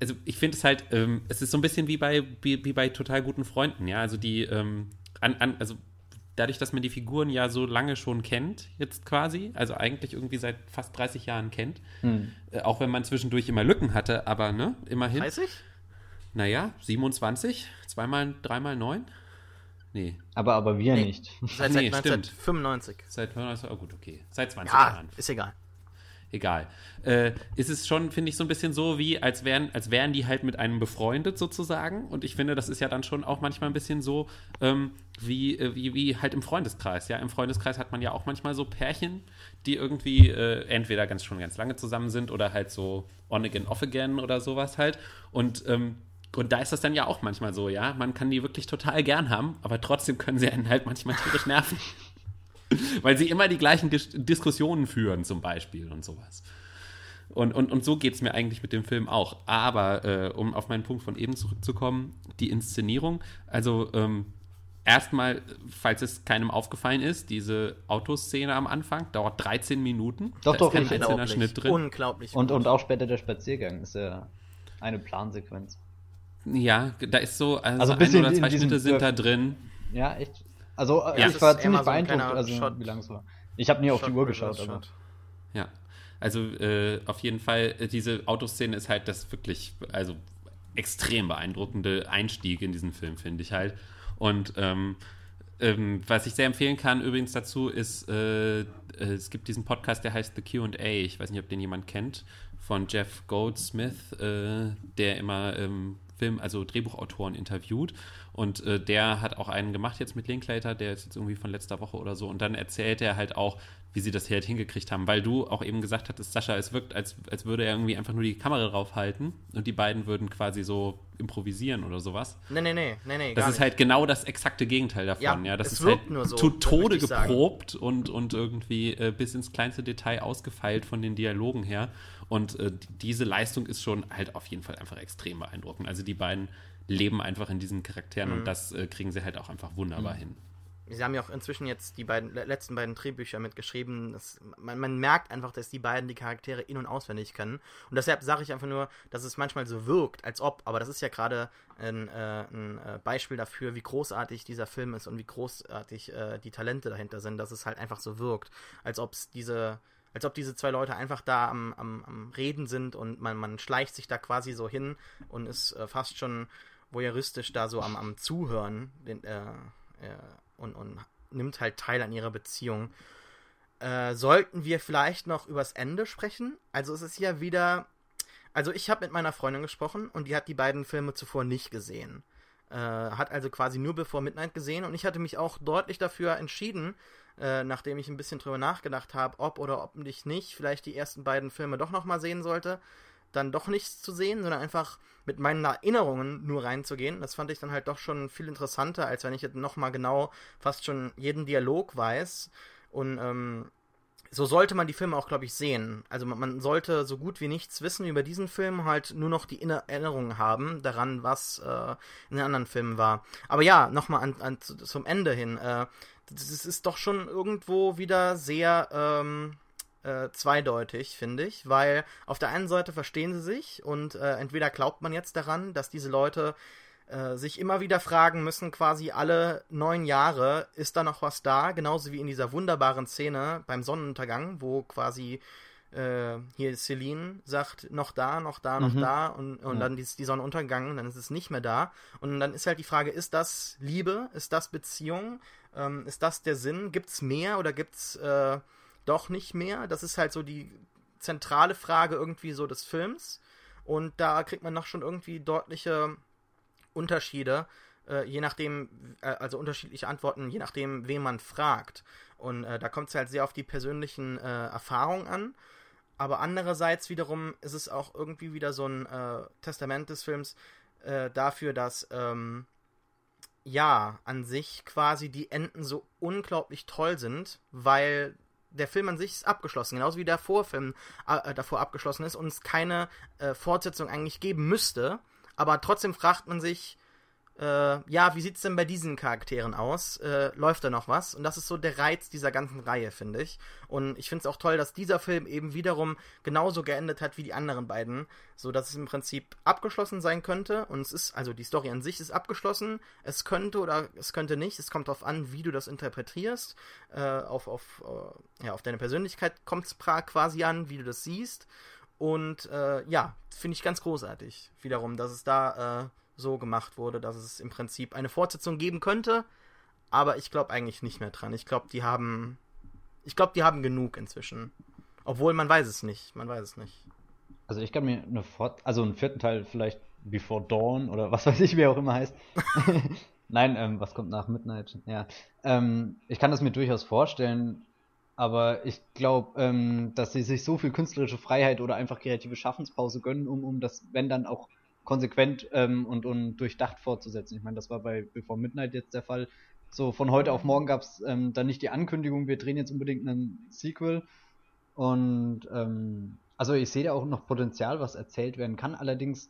Also ich finde es halt, ähm, es ist so ein bisschen wie bei, wie, wie bei total guten Freunden, ja. Also die, ähm, an, an, also dadurch, dass man die Figuren ja so lange schon kennt, jetzt quasi, also eigentlich irgendwie seit fast 30 Jahren kennt, Hm. äh, auch wenn man zwischendurch immer Lücken hatte, aber ne, immerhin. 30? Naja, 27, zweimal, dreimal neun? Nee, Aber, aber wir Nee. nicht. Seit, nee, seit stimmt. 1995. seit, oh gut, okay, seit 20 Ja, Jahren. ist egal. Egal. Äh, ist es schon, finde ich, so ein bisschen so, wie als wären, als wären die halt mit einem befreundet sozusagen. Und ich finde, das ist ja dann schon auch manchmal ein bisschen so, ähm, wie, äh, wie, wie halt im Freundeskreis. Ja, im Freundeskreis hat man ja auch manchmal so Pärchen, die irgendwie äh, entweder ganz schon ganz lange zusammen sind oder halt so on again, off again oder sowas halt. Und ähm, und da ist das dann ja auch manchmal so, ja. Man kann die wirklich total gern haben, aber trotzdem können sie einen halt manchmal tierisch nerven. Weil sie immer die gleichen Ges Diskussionen führen, zum Beispiel und sowas. Und, und, und so geht es mir eigentlich mit dem Film auch. Aber äh, um auf meinen Punkt von eben zurückzukommen, die Inszenierung, also ähm, erstmal, falls es keinem aufgefallen ist, diese Autoszene am Anfang dauert 13 Minuten. Doch, da doch, ist kein Unglaublich. Schnitt drin. Unglaublich. Und, und auch später der Spaziergang ist ja eine Plansequenz. Ja, da ist so, also, Also ein ein oder zwei Schnitte sind Dörf- da drin. Ja, echt. Also äh, Ja. ich war ziemlich immer so ein beeindruckt, also Shot- wie lang es war. Ich habe nie auf die Shot Uhr geschaut, aber Shot. Ja, also äh, auf jeden Fall, äh, diese Autoszene ist halt das wirklich, also extrem beeindruckende Einstieg in diesen Film, finde ich halt. Und ähm, ähm, was ich sehr empfehlen kann übrigens dazu ist, äh, äh, es gibt diesen Podcast, der heißt The Q&A. Ich weiß nicht, ob den jemand kennt, von Jeff Goldsmith, äh, der immer ähm, Film, also Drehbuchautoren interviewt. Und äh, der hat auch einen gemacht jetzt mit Linklater, der ist jetzt irgendwie von letzter Woche oder so. Und dann erzählt er halt auch, wie sie das hier halt hingekriegt haben, weil du auch eben gesagt hattest, Sascha, es wirkt, als, als würde er irgendwie einfach nur die Kamera draufhalten und die beiden würden quasi so improvisieren oder sowas. Nee, nee, nee, nee, nee. Das ist nicht. halt genau das exakte Gegenteil davon, Ja, ja. Das ist halt nur so, zu Tode sagen. geprobt und, und irgendwie äh, bis ins kleinste Detail ausgefeilt von den Dialogen her. Und äh, die- diese Leistung ist schon halt auf jeden Fall einfach extrem beeindruckend. Also die beiden leben einfach in diesen Charakteren Mhm. und das äh, kriegen sie halt auch einfach wunderbar hin. Sie haben ja auch inzwischen jetzt die beiden le- letzten beiden Drehbücher mitgeschrieben. Das, man, man merkt einfach, dass die beiden die Charaktere in- und auswendig kennen. Und deshalb sage ich einfach nur, dass es manchmal so wirkt, als ob. Aber das ist ja gerade ein, äh, ein äh, Beispiel dafür, wie großartig dieser Film ist und wie großartig äh, die Talente dahinter sind, dass es halt einfach so wirkt, als ob es diese als ob diese zwei Leute einfach da am, am, am Reden sind und man, man schleicht sich da quasi so hin und ist äh, fast schon voyeuristisch da so am, am Zuhören den, äh, äh, und, und nimmt halt teil an ihrer Beziehung. Äh, sollten wir vielleicht noch übers Ende sprechen? Also es ist ja wieder. Also ich habe mit meiner Freundin gesprochen und die hat die beiden Filme zuvor nicht gesehen. Äh, hat also quasi nur bevor Midnight gesehen und ich hatte mich auch deutlich dafür entschieden, äh, nachdem ich ein bisschen drüber nachgedacht habe, ob oder ob ich nicht vielleicht die ersten beiden Filme doch nochmal sehen sollte, dann doch nichts zu sehen, sondern einfach mit meinen Erinnerungen nur reinzugehen. Das fand ich dann halt doch schon viel interessanter, als wenn ich jetzt nochmal genau fast schon jeden Dialog weiß. Und ähm, so sollte man die Filme auch, glaube ich, sehen. Also man, man sollte so gut wie nichts wissen über diesen Film, halt nur noch die Inner Erinnerung haben daran, was äh, in den anderen Filmen war. Aber ja, nochmal an, an, zu- zum Ende hin. Äh, das ist doch schon irgendwo wieder sehr ähm, äh, zweideutig, finde ich, weil auf der einen Seite verstehen sie sich und äh, entweder glaubt man jetzt daran, dass diese Leute äh, sich immer wieder fragen müssen, quasi alle neun Jahre, ist da noch was da? Genauso wie in dieser wunderbaren Szene beim Sonnenuntergang, wo quasi äh, hier Celine sagt, noch da, noch da, noch Mhm. da und, und Ja. dann ist die Sonne untergegangen, dann ist es nicht mehr da. Und dann ist halt die Frage, ist das Liebe? Ist das Beziehung? Ähm, ist das der Sinn? Gibt's mehr oder gibt's äh, doch nicht mehr? Das ist halt so die zentrale Frage irgendwie so des Films. Und da kriegt man noch schon irgendwie deutliche Unterschiede, äh, je nachdem, äh, also unterschiedliche Antworten, je nachdem, wen man fragt. Und äh, da kommt es halt sehr auf die persönlichen äh, Erfahrungen an. Aber andererseits wiederum ist es auch irgendwie wieder so ein äh, Testament des Films äh, dafür, dass ähm, ja, an sich quasi die Enden so unglaublich toll sind, weil der Film an sich ist abgeschlossen, genauso wie der Vorfilm äh, davor abgeschlossen ist und es keine äh, Fortsetzung eigentlich geben müsste. Aber trotzdem fragt man sich, äh, ja, wie sieht's denn bei diesen Charakteren aus? Äh, läuft da noch was? Und das ist so der Reiz dieser ganzen Reihe, finde ich. Und ich finde es auch toll, dass dieser Film eben wiederum genauso geendet hat wie die anderen beiden, so dass es im Prinzip abgeschlossen sein könnte. Und es ist, also die Story an sich ist abgeschlossen. Es könnte oder es könnte nicht. Es kommt darauf an, wie du das interpretierst. Äh, auf, auf, äh, ja, auf deine Persönlichkeit kommt es quasi an, wie du das siehst. Und äh, ja, finde ich ganz großartig. Wiederum, dass es da äh, so gemacht wurde, dass es im Prinzip eine Fortsetzung geben könnte. Aber ich glaube eigentlich nicht mehr dran. Ich glaube, die haben. Ich glaube, die haben genug inzwischen. Obwohl man weiß es nicht. Man weiß es nicht. Also ich kann mir eine Fort also einen vierten Teil vielleicht Before Dawn oder was weiß ich, wie er auch immer heißt. Nein, ähm, was kommt nach Midnight? Ja. Ähm, ich kann das mir durchaus vorstellen, aber ich glaube, ähm, dass sie sich so viel künstlerische Freiheit oder einfach kreative Schaffenspause gönnen, um, um das, wenn dann auch konsequent ähm, und, und durchdacht fortzusetzen. Ich meine, das war bei Before Midnight jetzt der Fall. So von heute auf morgen gab es ähm, dann nicht die Ankündigung, wir drehen jetzt unbedingt einen Sequel. Und ähm, also ich sehe da auch noch Potenzial, was erzählt werden kann. Allerdings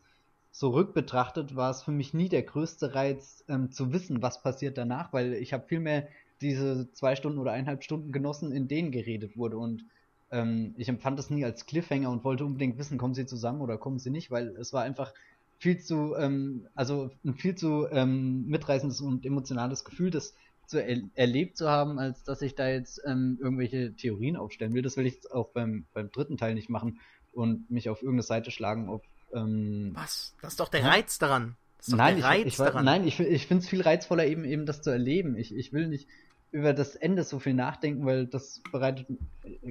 so rückbetrachtet war es für mich nie der größte Reiz, ähm, zu wissen, was passiert danach, weil ich habe vielmehr diese zwei Stunden oder eineinhalb Stunden genossen, in denen geredet wurde. Und ähm, ich empfand das nie als Cliffhanger und wollte unbedingt wissen, kommen sie zusammen oder kommen sie nicht, weil es war einfach viel zu, ähm, also ein viel zu ähm, mitreißendes und emotionales Gefühl, das zu er erlebt zu haben, als dass ich da jetzt ähm, irgendwelche Theorien aufstellen will. Das will ich jetzt auch beim, beim dritten Teil nicht machen und mich auf irgendeine Seite schlagen, ob. Ähm, Was? Das ist doch der Hä? Reiz daran. Das ist doch nein, der ich, Reiz ich, daran. nein, ich, ich finde es viel reizvoller, eben eben das zu erleben. Ich, ich will nicht über das Ende so viel nachdenken, weil das bereitet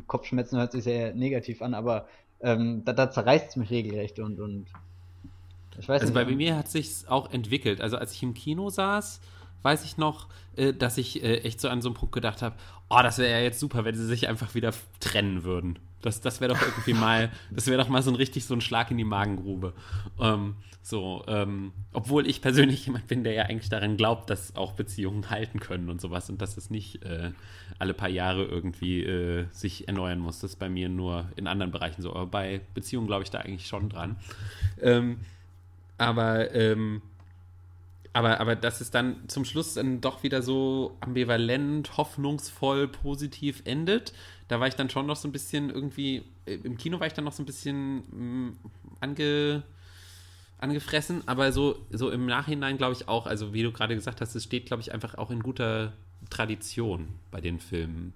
Kopfschmerzen hört sich sehr negativ an, aber ähm, da, da zerreißt es mich regelrecht und, und Ich weiß also nicht, bei mir hat sich auch entwickelt. Also als ich im Kino saß, weiß ich noch, äh, dass ich äh, echt so an so einem Punkt gedacht habe, oh, das wäre ja jetzt super, wenn sie sich einfach wieder trennen würden. Das, das wäre doch irgendwie mal, das wäre doch mal so ein richtig so ein Schlag in die Magengrube. Ähm, so, ähm, obwohl ich persönlich jemand bin, der ja eigentlich daran glaubt, dass auch Beziehungen halten können und sowas und dass es nicht äh, alle paar Jahre irgendwie äh, sich erneuern muss. Das ist bei mir nur in anderen Bereichen so. Aber bei Beziehungen glaube ich da eigentlich schon dran. Ähm, aber, ähm, aber, aber dass es dann zum Schluss dann doch wieder so ambivalent, hoffnungsvoll, positiv endet, da war ich dann schon noch so ein bisschen irgendwie, äh, im Kino war ich dann noch so ein bisschen mh, ange, angefressen, aber so, so im Nachhinein glaube ich auch, also wie du gerade gesagt hast, es steht, glaube ich, einfach auch in guter Tradition bei den Filmen,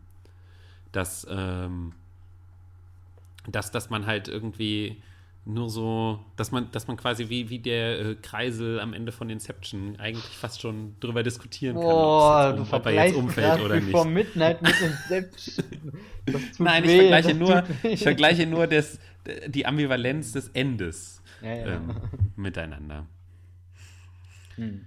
dass, ähm, dass, dass man halt irgendwie nur so, dass man, dass man quasi wie, wie der äh, Kreisel am Ende von Inception eigentlich fast schon drüber diskutieren kann, Boah, ob er jetzt umfällt oder nicht. Before Midnight mit Inception. Nein, ich weh, vergleiche nur, ich vergleiche nur das, die Ambivalenz des Endes Ja, ja. ähm, miteinander. Hm.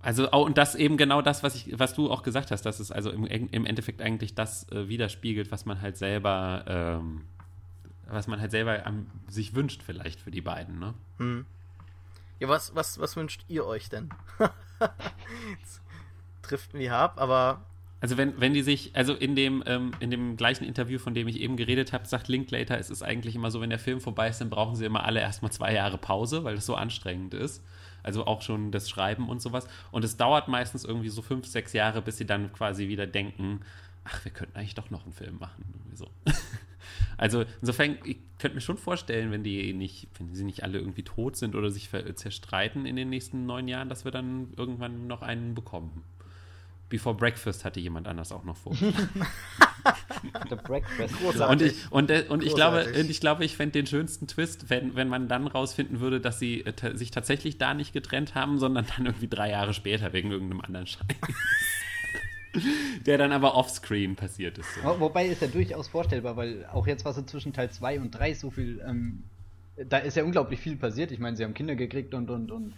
Also, oh, und das eben genau das, was ich, was du auch gesagt hast, dass es also im, im Endeffekt eigentlich das äh, widerspiegelt, was man halt selber, ähm, was man halt selber am, sich wünscht, vielleicht für die beiden, ne? Hm. Ja, was, was, was wünscht ihr euch denn? Trifft wie hab, aber Also wenn, wenn die sich, also in dem, ähm, in dem gleichen Interview, von dem ich eben geredet habe, sagt Linklater, es ist eigentlich immer so, wenn der Film vorbei ist, dann brauchen sie immer alle erstmal zwei Jahre Pause, weil das so anstrengend ist. Also auch schon das Schreiben und sowas. Und es dauert meistens irgendwie so fünf, sechs Jahre, bis sie dann quasi wieder denken, ach, wir könnten eigentlich doch noch einen Film machen. So. Also insofern, ich könnte mir schon vorstellen, wenn die nicht, wenn sie nicht alle irgendwie tot sind oder sich ver- zerstreiten in den nächsten neun Jahren, dass wir dann irgendwann noch einen bekommen. Before Breakfast hatte jemand anders auch noch vor. The Breakfast Großartig. und ich, und, äh, und ich glaube, und ich glaube, ich fände den schönsten Twist, wenn, wenn man dann rausfinden würde, dass sie äh, sich tatsächlich da nicht getrennt haben, sondern dann irgendwie drei Jahre später wegen irgendeinem anderen Scheiß. Der dann aber offscreen passiert ist. So. Wo- Wobei ist ja durchaus vorstellbar, weil auch jetzt, was so zwischen Teil 2 und 3 so viel, ähm, da ist ja unglaublich viel passiert. Ich meine, sie haben Kinder gekriegt und, und, und.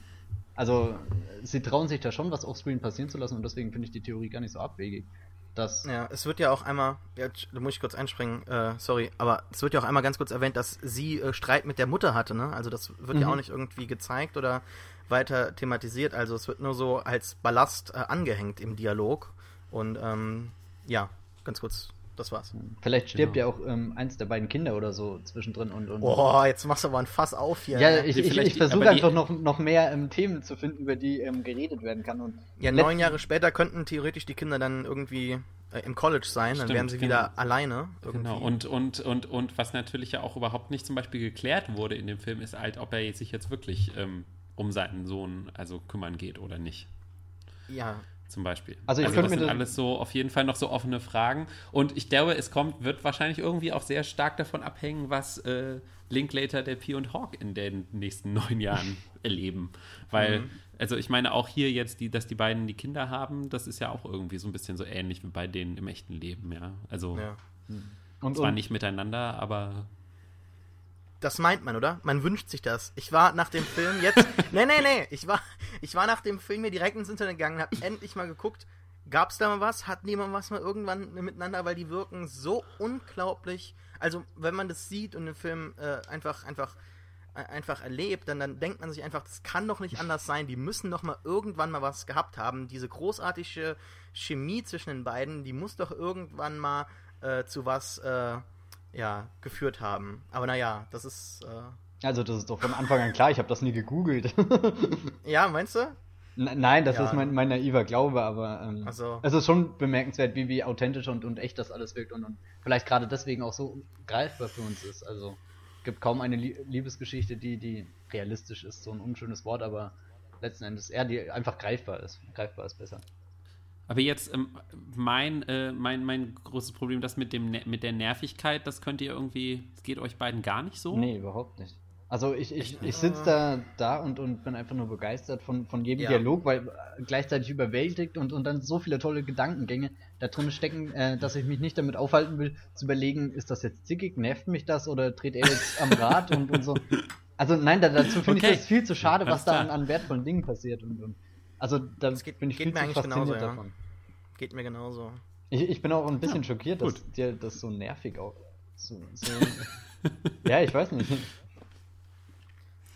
Also, sie trauen sich da schon was offscreen passieren zu lassen und deswegen finde ich die Theorie gar nicht so abwegig. Dass, Ja, es wird ja auch einmal, ja, da muss ich kurz einspringen, äh, sorry, aber es wird ja auch einmal ganz kurz erwähnt, dass sie äh, Streit mit der Mutter hatte, ne? Also das wird ja Mhm. auch nicht irgendwie gezeigt oder weiter thematisiert, also es wird nur so als Ballast äh, angehängt im Dialog und ähm, ja, ganz kurz, das war's. vielleicht stirbt Genau. ja auch ähm, eins der beiden Kinder oder so zwischendrin und. und Oh, jetzt machst du aber ein Fass auf hier. Ja, ich, ich, ich versuche einfach noch, noch mehr ähm, Themen zu finden, über die ähm, geredet werden kann. Und ja neun Jahre später könnten theoretisch die Kinder dann irgendwie äh, im College sein, dann Stimmt, wären sie genau. wieder alleine. Irgendwie. Genau, und, und, und, und was natürlich ja auch überhaupt nicht zum Beispiel geklärt wurde in dem Film, ist halt, ob er sich jetzt wirklich ähm, um seinen Sohn also kümmern geht oder nicht. ja, Zum Beispiel. Also ich das könnte mir sind das- alles so auf jeden Fall noch so offene Fragen. Und ich glaube, es kommt, wird wahrscheinlich irgendwie auch sehr stark davon abhängen, was äh, Linklater, der P und Hawk in den nächsten neun Jahren erleben. Weil, Mhm. also ich meine auch hier jetzt, die, dass die beiden die Kinder haben, das ist ja auch irgendwie so ein bisschen so ähnlich wie bei denen im echten Leben, ja. Also ja. und, zwar und nicht miteinander, aber Das meint man, oder? Man wünscht sich das. Ich war nach dem Film jetzt. nee, nee, nee. Ich war, ich war nach dem Film mir direkt ins Internet gegangen, hab endlich mal geguckt, gab's da mal was? Hatten die mal was mal irgendwann miteinander? Weil die wirken so unglaublich. Also, wenn man das sieht und den Film äh, einfach, einfach, äh, einfach erlebt, dann, dann denkt man sich einfach, das kann doch nicht anders sein. Die müssen doch mal irgendwann mal was gehabt haben. Diese großartige Chemie zwischen den beiden, die muss doch irgendwann mal äh, zu was, äh, ja, geführt haben. Aber naja, das ist, äh, also das ist doch von Anfang an klar, ich habe das nie gegoogelt. ja, meinst du? N- Nein, das Ja. ist mein, mein naiver Glaube, aber ähm, Ach so. es ist schon bemerkenswert, wie, wie authentisch und, und echt das alles wirkt und, und vielleicht gerade deswegen auch so greifbar für uns ist. Also gibt kaum eine Lie Liebesgeschichte, die, die realistisch ist, so ein unschönes Wort, aber letzten Endes eher die einfach greifbar ist. Greifbar ist besser. Aber jetzt ähm, mein, äh, mein, mein großes Problem, das mit, dem, mit der Nervigkeit, das könnt ihr irgendwie, es geht euch beiden gar nicht so? Nee, überhaupt nicht. Also ich, ich, ich sitze da, da und, und bin einfach nur begeistert von, von jedem Ja. Dialog, weil äh, gleichzeitig überwältigt und, und dann so viele tolle Gedankengänge da drin stecken, äh, dass ich mich nicht damit aufhalten will, zu überlegen, ist das jetzt zickig, nervt mich das oder dreht er jetzt am Rad und, und so. Also nein, da, dazu finde Okay. ich das viel zu schade, was da an, an wertvollen Dingen passiert. Und, und, also da geht- bin ich geht viel mir zu eigentlich fasziniert genauso, ja. Geht mir genauso. Ich, ich bin auch ein bisschen schockiert, dass gut. dir das so nervig auch. So, so ja, ich weiß nicht.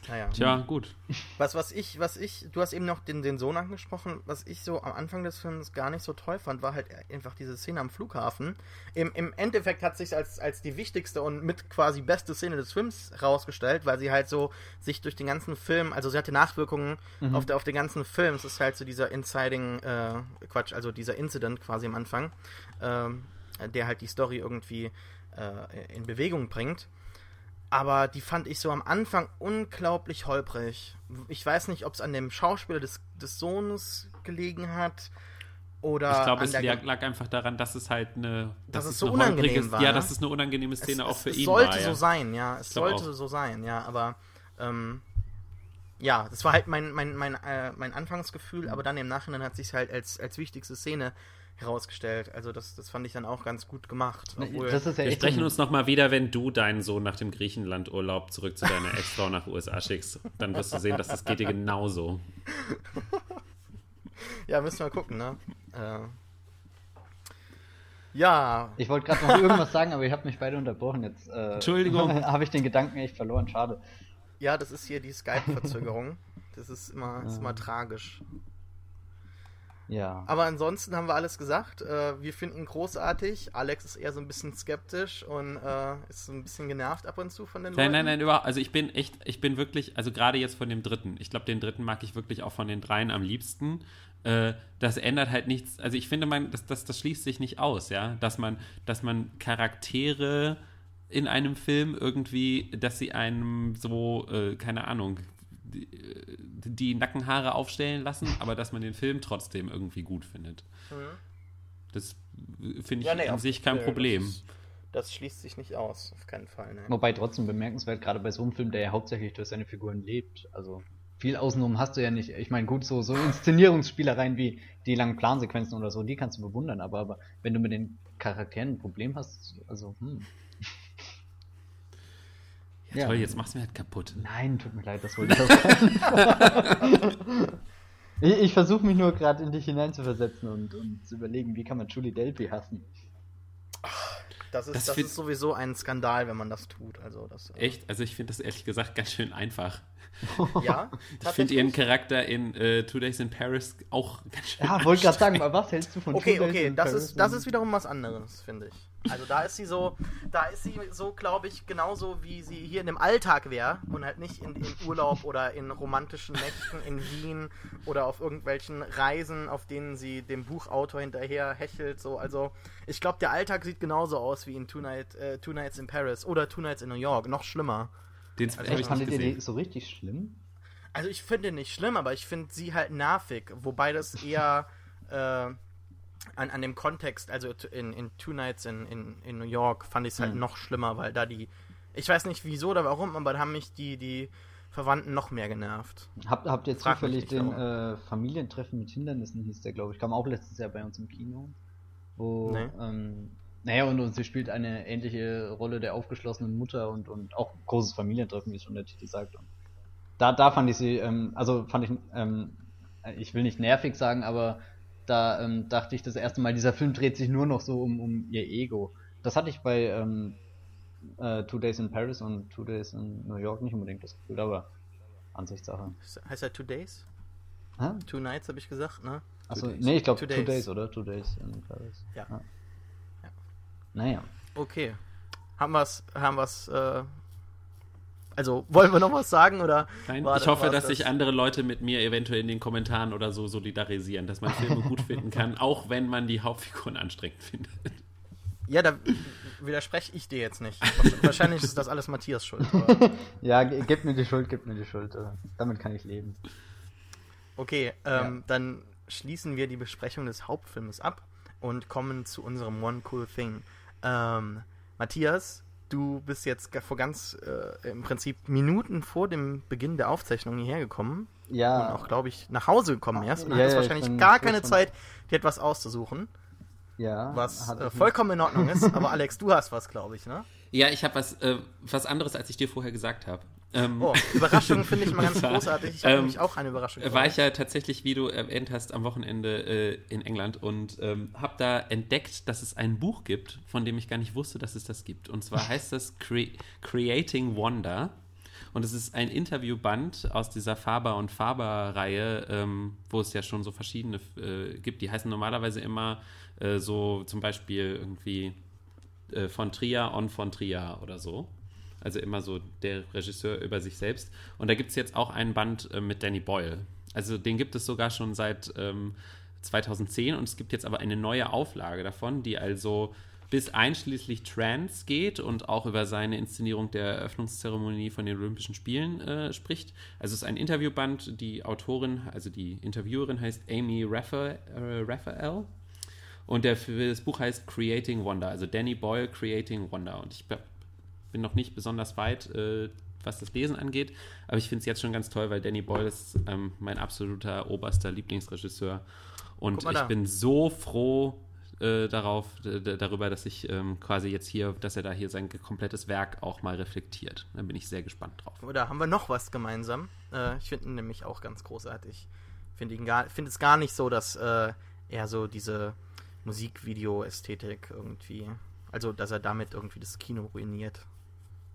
Naja. Tja, gut. Was, was ich, was ich, du hast eben noch den, den Sohn angesprochen, was ich so am Anfang des Films gar nicht so toll fand, war halt einfach diese Szene am Flughafen. Im, im Endeffekt hat sich als, als die wichtigste und mit quasi beste Szene des Films rausgestellt, weil sie halt so sich durch den ganzen Film, also sie hatte Nachwirkungen auf, der, auf den ganzen Film. Es ist halt so dieser Inciting, äh, Quatsch, also dieser Incident quasi am Anfang, ähm, der halt die Story irgendwie äh, in Bewegung bringt. Aber die fand ich so am Anfang unglaublich holprig. Ich weiß nicht, ob es an dem Schauspieler des, des Sohnes gelegen hat oder Ich glaube, es lag, einfach daran, dass es halt eine. Dass dass es so unangenehm war, Ja, ne? dass es eine unangenehme Szene es, auch es, für es ihn sollte war. so ja. sein, ja. Es sollte auch. so sein, ja. Aber ähm, ja, das war halt mein, mein, mein, äh, mein Anfangsgefühl, aber dann im Nachhinein hat sich halt als, als wichtigste Szene herausgestellt. Also das, das fand ich dann auch ganz gut gemacht. Obwohl, Das ist ja Wir sprechen uns nochmal wieder, wenn du deinen Sohn nach dem Griechenland-Urlaub zurück zu deiner Ex-Frau nach USA schickst. Dann wirst du sehen, dass das geht dir genauso. ja, müssen wir gucken, ne? Äh, ja, Ich wollte gerade noch irgendwas sagen, aber ich habe mich beide unterbrochen. Jetzt äh, Entschuldigung. habe ich den Gedanken echt verloren. Schade. Ja, das ist hier die Skype-Verzögerung. Das ist immer, ist immer tragisch. Ja. Aber ansonsten haben wir alles gesagt. Äh, wir finden ihn großartig. Alex ist eher so ein bisschen skeptisch und äh, ist so ein bisschen genervt ab und zu von den Nein, Leuten. nein, nein, überhaupt. Also ich bin echt, ich bin wirklich, also gerade jetzt von dem dritten. Ich glaube, den dritten mag ich wirklich auch von den dreien am liebsten. Äh, das ändert halt nichts. Also ich finde, man, das, das, das schließt sich nicht aus, ja, dass man, dass man Charaktere in einem Film irgendwie, dass sie einem so, äh, keine Ahnung, die, die Nackenhaare aufstellen lassen, aber dass man den Film trotzdem irgendwie gut findet. Das äh, finde ich Ja, nee, an sich kein äh, Problem. Das, ist, das schließt sich nicht aus, auf keinen Fall. Ne? Wobei trotzdem bemerkenswert, gerade bei so einem Film, der ja hauptsächlich durch seine Figuren lebt. Also viel außenrum hast du ja nicht. Ich meine, gut, so, so Inszenierungsspielereien wie die langen Plansequenzen oder so, die kannst du bewundern, aber, aber wenn du mit den Charakteren ein Problem hast, also, hm. Ja, toll, jetzt machst du mir halt kaputt. Nein, tut mir leid, das wollte ich Fall. Ich, ich versuche mich nur gerade in dich hineinzuversetzen und, und zu überlegen, wie kann man Julie Delpy hassen. Das, ist, Das das, ist sowieso ein Skandal, wenn man das tut. Also das, äh, Echt? Also ich finde das ehrlich gesagt ganz schön einfach. Ja, Ich finde ihren? Charakter in äh, Two Days in Paris auch ganz schön Ja, wollte gerade sagen, aber was hältst du von Okay, Two Days okay, in das Paris ist, das und- ist wiederum was anderes, finde ich. Also da ist sie so, da ist sie so, glaube ich, genauso wie sie hier in dem Alltag wäre und halt nicht in, in Urlaub oder in romantischen Nächten in Wien oder auf irgendwelchen Reisen, auf denen sie dem Buchautor hinterher hechelt. So, also ich glaube, der Alltag sieht genauso aus wie in Two, Night, äh, Two Nights in Paris oder Two Nights in New York, noch schlimmer. Den Also ich Fandet ihr gesehen. so richtig schlimm? Also ich finde nicht schlimm, aber ich finde sie halt nervig, wobei das eher äh, an, an dem Kontext, also in, in Two Nights in, in, in New York fand ich es halt Mhm. noch schlimmer, weil da die, ich weiß nicht wieso oder warum, aber da haben mich die, die Verwandten noch mehr genervt. Habt, habt ihr Frag zufällig den äh, Familientreffen mit Hindernissen, hieß der, glaube ich, kam auch letztes Jahr bei uns im Kino. Wo, Nee. ähm, naja, und, und sie spielt eine ähnliche Rolle der aufgeschlossenen Mutter und, und auch großes Familientreffen, wie es schon der Titel sagt. Und da, da fand ich sie, ähm, also fand ich, ähm, ich will nicht nervig sagen, aber da ähm, dachte ich das erste Mal, dieser Film dreht sich nur noch so um, um ihr Ego. Das hatte ich bei ähm, äh, Two Days in Paris und Two Days in New York nicht unbedingt das Gefühl, aber Ansichtssache. Heißt er Two Days? Hä? Two Nights habe ich gesagt, ne? Achso, nee, ich glaube Two Two Days. Oder? Two Days in Paris. Ja. Ja. Ja. Naja. Okay. Haben wir's, haben wir's, äh, also wollen wir noch was sagen oder? Nein, war ich hoffe, dass das? sich andere Leute mit mir eventuell in den Kommentaren oder so solidarisieren, dass man Filme gut finden kann, auch wenn man die Hauptfiguren anstrengend findet. Ja, da widerspreche ich dir jetzt nicht. Wahrscheinlich ist das alles Matthias Schuld. Ja, gebt mir die Schuld, gebt mir die Schuld. Damit kann ich leben. okay, ähm, dann schließen wir die Besprechung des Hauptfilmes ab und kommen zu unserem One Cool Thing. Ähm, Matthias, du bist jetzt vor ganz äh, im Prinzip Minuten vor dem Beginn der Aufzeichnung hierher gekommen Ja. und auch, glaube ich, nach Hause gekommen erst und Ja, hattest ja, ich wahrscheinlich gar keine von- Zeit, dir etwas auszusuchen, ja. was äh, vollkommen in Ordnung ist. Aber Alex, du hast was, glaube ich, ne? Ja, ich habe was, äh, was anderes, als ich dir vorher gesagt habe. Ähm, Oh, Überraschung finde ich immer ganz großartig. Ich habe ähm, nämlich auch eine Überraschung. war ich ja tatsächlich, wie du erwähnt hast, am Wochenende äh, in England und ähm, habe da entdeckt, dass es ein Buch gibt, von dem ich gar nicht wusste, dass es das gibt. Und zwar heißt das Cre Creating Wonder. Und es ist ein Interviewband aus dieser Faber und Faber-Reihe, ähm, wo es ja schon so verschiedene äh, gibt. Die heißen normalerweise immer äh, so zum Beispiel irgendwie äh, von Trier on von Trier oder so. Also immer so der Regisseur über sich selbst. Und da gibt es jetzt auch einen Band äh, mit Danny Boyle. Also den gibt es sogar schon seit ähm, 2010 und es gibt jetzt aber eine neue Auflage davon, die also bis einschließlich Trans geht und auch über seine Inszenierung der Eröffnungszeremonie von den Olympischen Spielen äh, spricht. Also es ist ein Interviewband. Die Autorin, also die Interviewerin heißt Amy Raphael. Äh, Raphael. Und der, das Buch heißt Creating Wonder, also Danny Boyle Creating Wonder. Und ich bin noch nicht besonders weit, äh, was das Lesen angeht, aber ich finde es jetzt schon ganz toll, weil Danny Boyle ist ähm, mein absoluter oberster Lieblingsregisseur. Und ich da. bin so froh äh, darauf, darüber, dass ich ähm, quasi jetzt hier, dass er da hier sein komplettes Werk auch mal reflektiert. Da bin ich sehr gespannt drauf. Oder haben wir noch was gemeinsam? Äh, ich finde ihn nämlich auch ganz großartig. Finde finde es gar nicht so, dass äh, er so diese Musikvideo-Ästhetik irgendwie, also dass er damit irgendwie das Kino ruiniert.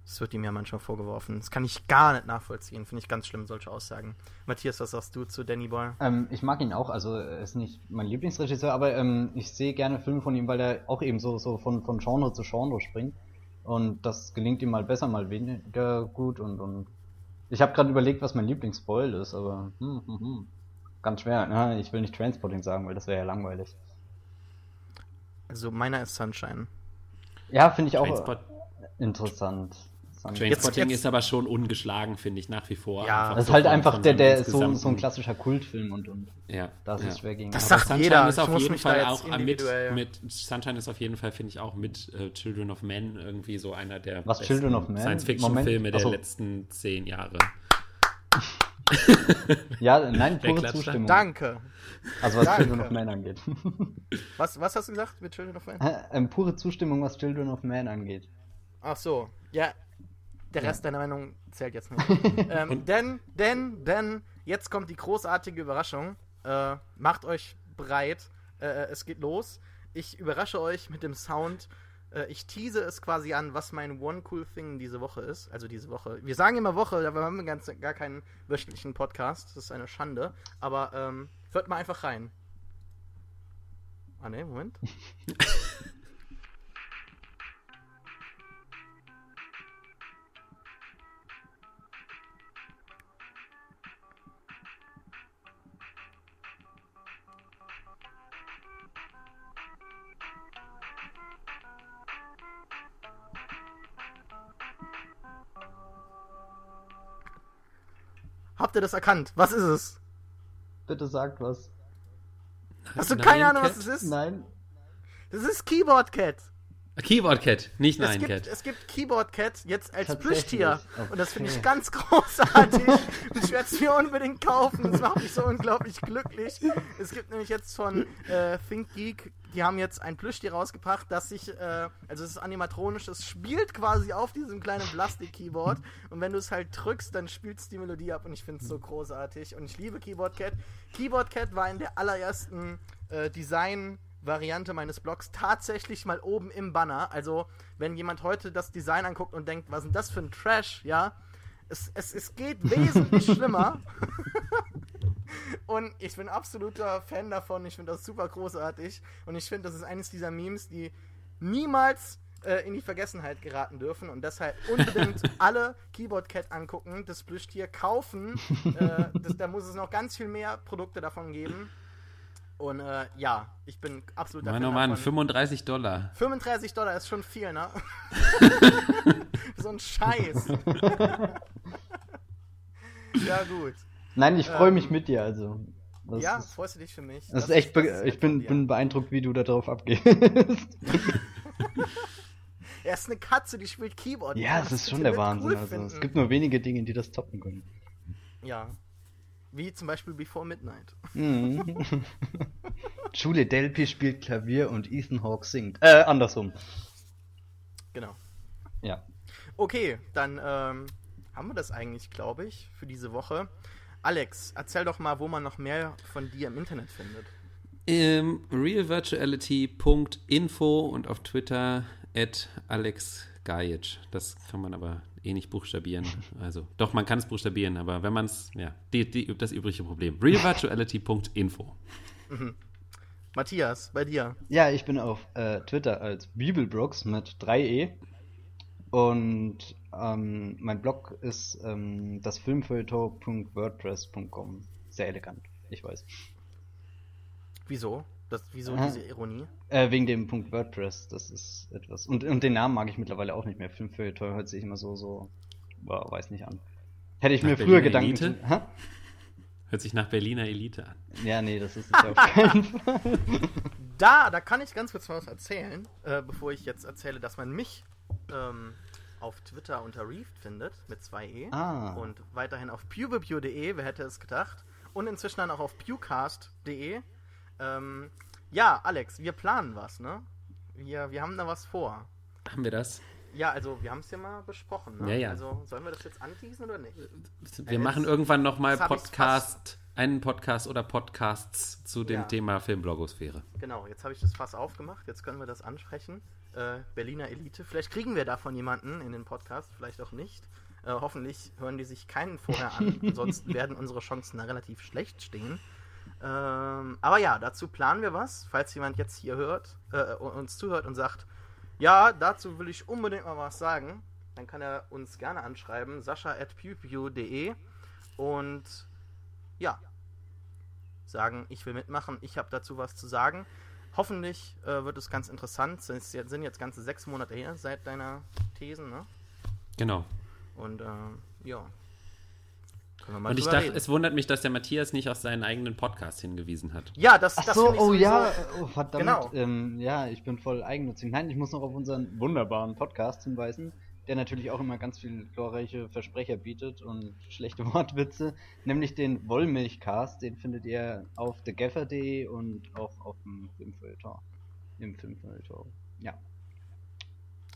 Das wird ihm ja manchmal vorgeworfen. Das kann ich gar nicht nachvollziehen. Finde ich ganz schlimm, solche Aussagen. Matthias, was sagst du zu Danny Boyle? Ähm, ich mag ihn auch, also er ist nicht mein Lieblingsregisseur, aber ähm, ich sehe gerne Filme von ihm, weil er auch eben so, so von, von Genre zu Genre springt. Und das gelingt ihm mal besser, mal weniger gut. Und, und ich habe gerade überlegt, was mein Lieblingsboil ist, aber hm, hm, hm. ganz schwer. Ne? Ich will nicht Transporting sagen, weil das wäre ja langweilig. Also meiner ist Sunshine. Ja, finde ich auch Trainspot interessant. Trainspotting Jetzt- jetzt- ist aber schon ungeschlagen, finde ich, nach wie vor. Ja, Das ist so halt einfach der, der ist so, so ein klassischer Kultfilm und, und Ja, da ist ja. es schwer gegen. Das sagt Sunshine jeder. Ist auf muss jeden Fall auch mit, mit Sunshine ist auf jeden Fall, finde ich, auch mit äh, Children of Men irgendwie so einer der? Science-Fiction-Filme der letzten zehn Jahre. Ja, nein, pure? Zustimmung. Danke. Also was Danke. Children of Man angeht. Was, was hast du gesagt mit Children of Men? ähm, pure Zustimmung, was Children of Man angeht. Ach so, ja. Der Rest deiner Meinung zählt jetzt nicht. ähm, denn, denn, denn, jetzt kommt die großartige Überraschung. Äh, macht euch bereit. Äh, es geht los. Ich überrasche euch mit dem Sound. Äh, ich tease es quasi an, was mein One Cool Thing diese Woche ist. Also diese Woche. Wir sagen immer Woche, aber wir haben ganz, gar keinen wöchentlichen Podcast. Das ist eine Schande. Aber ähm, hört mal einfach rein. Ah ne, Moment. ihr das erkannt? Was ist es? Bitte sagt was. Hast du Nein, keine Ahnung, was Cat? es ist? Nein. Das ist Keyboard Cat. Keyboard Cat, nicht Nein Cat. es gibt Keyboard Cat jetzt als? Plüschtier. Und das finde ich Okay. ganz großartig. Ich werde es mir unbedingt kaufen. Das macht mich so unglaublich glücklich. Es gibt nämlich jetzt von äh, ThinkGeek, die haben jetzt ein Plüschtier rausgebracht, das sich, äh, also es ist animatronisch, es spielt quasi auf diesem kleinen Plastik-Keyboard. Und wenn du es halt drückst, dann spielt es die Melodie ab. Und ich finde es so großartig. Und ich liebe Keyboard Cat. Keyboard Cat war in der allerersten äh, Design- Variante meines Blogs tatsächlich mal oben im Banner. Also, wenn jemand heute das Design anguckt und denkt, was ist denn das für ein Trash, ja, es, es, es geht wesentlich schlimmer. und ich bin absoluter Fan davon. Ich finde das super großartig. Und ich finde, das ist eines dieser Memes, die niemals äh, in die Vergessenheit geraten dürfen. Und deshalb unbedingt alle Keyboard Cat angucken, das Plüschtier kaufen. äh, das, da muss es noch ganz viel mehr Produkte davon geben. Und äh, ja, ich bin absoluter Mann, oh Mann, davon. 35 Dollar. 35 Dollar ist schon viel, ne? so ein Scheiß. ja, gut. Nein, ich freue Ähm, mich mit dir, also. Das ja, ist, freust du dich für mich? das ist echt, be das ist ich bin, bin beeindruckt, wie du da drauf abgehst. Er ist eine Katze, die spielt Keyboard. ja, das ist schon der Wahnsinn. cool Also, es gibt nur wenige Dinge, die das toppen können. Ja. Wie zum Beispiel Before Midnight. Mhm. Julie Delpy spielt Klavier und Ethan Hawke singt. Äh, andersrum. Genau. Ja. Okay, dann ähm, haben wir das eigentlich, glaube ich, für diese Woche. Alex, erzähl doch mal, wo man noch mehr von dir im Internet findet. Ähm, realvirtuality.info und auf Twitter at Alex Gajic. Das kann man aber eh nicht buchstabieren. Also, doch, man kann es buchstabieren, aber wenn man es, ja, die, die, das übrige Problem. realvirtuality.info. Matthias, bei dir. Ja, ich bin auf äh, Twitter als Bibelbrooks mit 3e. Und ähm, mein Blog ist ähm, das Filmfeuilleton.wordpress.com. Sehr elegant, ich weiß. Wieso? Das, wieso Aha. diese Ironie? Äh, wegen dem Punkt WordPress, das ist etwas. Und, und den Namen mag ich mittlerweile auch nicht mehr. Filmfeuilleton hört sich immer so, so, boah, weiß nicht an. Hätte ich Nach mir früher Berliner Gedanken Elite? zu-? Hört sich nach Berliner Elite an. Ja, nee, das ist es auf keinen Fall. Da, da kann ich ganz kurz mal was erzählen, äh, bevor ich jetzt erzähle, dass man mich ähm, auf Twitter unter Reefed findet, mit 2e. Ah. Und weiterhin auf pewebpew.de, wer hätte es gedacht. Und inzwischen dann auch auf pewcast.de. Ähm, ja, Alex, wir planen was, ne? Wir, wir haben da was vor. Haben wir das? Ja, also wir haben es ja mal besprochen, ne? Ja, ja. Also sollen wir das jetzt anteasen oder nicht? Wir jetzt- machen irgendwann nochmal jetzt hab ich's Podcast, einen Podcast oder Podcasts zu dem Ja. Thema Filmblogosphäre. Genau, jetzt habe ich das Fass aufgemacht, jetzt können wir das ansprechen. Äh, Berliner Elite, vielleicht kriegen wir davon jemanden in den Podcast, vielleicht auch nicht. Äh, hoffentlich hören die sich keinen vorher an, ansonsten werden unsere Chancen da relativ schlecht stehen. Ähm, aber ja, dazu planen wir was, falls jemand jetzt hier hört, äh, uns zuhört und sagt, ja, dazu will ich unbedingt mal was sagen, dann kann er uns gerne anschreiben, sascha.pewpew.de und ja, sagen, ich will mitmachen, ich habe dazu was zu sagen. Hoffentlich äh, wird es ganz interessant. Es sind jetzt ganze sechs Monate her seit deiner Thesen, ne? Genau. Und äh, ja. Und ich dachte, reden. es wundert mich, dass der Matthias nicht auf seinen eigenen Podcast hingewiesen hat. Ja, das, Ach das so, oh ja, oh, verdammt. Genau. Ähm, ja, ich bin voll eigennützig. Nein, ich muss noch auf unseren wunderbaren Podcast hinweisen, der natürlich auch immer ganz viel glorreiche Versprecher bietet und schlechte Wortwitze, nämlich den Wollmilchcast, den findet ihr auf thegaffer.de und auch auf dem Filmfeuilleton. Im Filmfeuilleton. Ja.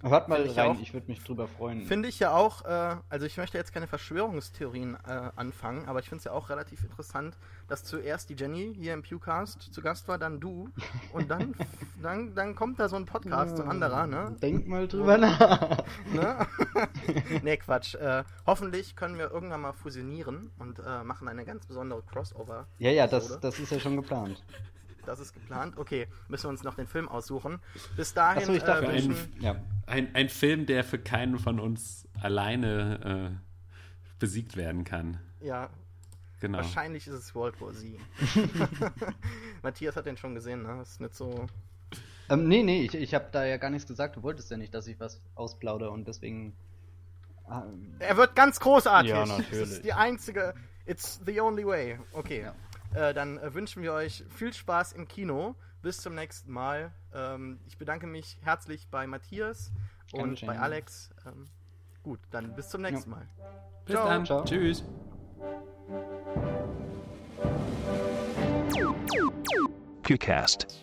Hört mal Find ich rein, auch. ich würde mich drüber freuen. Finde ich ja auch, äh, also ich möchte jetzt keine Verschwörungstheorien äh, anfangen, aber ich finde es ja auch relativ interessant, dass zuerst die Jenny hier im Pewcast zu Gast war, dann du und dann, dann, dann kommt da so ein Podcast, so ein anderer, ne? Denk mal drüber nach. ne? nee, Quatsch. Äh, hoffentlich können wir irgendwann mal fusionieren und äh, machen eine ganz besondere Crossover. Ja, ja, das, das ist ja schon geplant. Das ist geplant. Okay, müssen wir uns noch den Film aussuchen. Bis dahin Achso, ich dachte, äh, ein- ja. Ein, ein Film, der für keinen von uns alleine äh, besiegt werden kann. ja, Genau. wahrscheinlich ist es World War Z. Matthias hat den schon gesehen, ne? Ist nicht so. Ähm, nee, nee, ich, ich habe da ja gar nichts gesagt. Du wolltest ja nicht, dass ich was ausplaudere und deswegen. Ähm, Er wird ganz großartig. Ja, Das natürlich. ist die einzige. It's the only way. Okay. Äh, dann äh, wünschen wir euch viel Spaß im Kino. Bis zum nächsten Mal. Ähm, ich bedanke mich herzlich bei Matthias und bei Alex. Ähm, gut, dann bis zum nächsten Mal. Bis Ciao. dann. Ciao. Tschüss. Pewcast.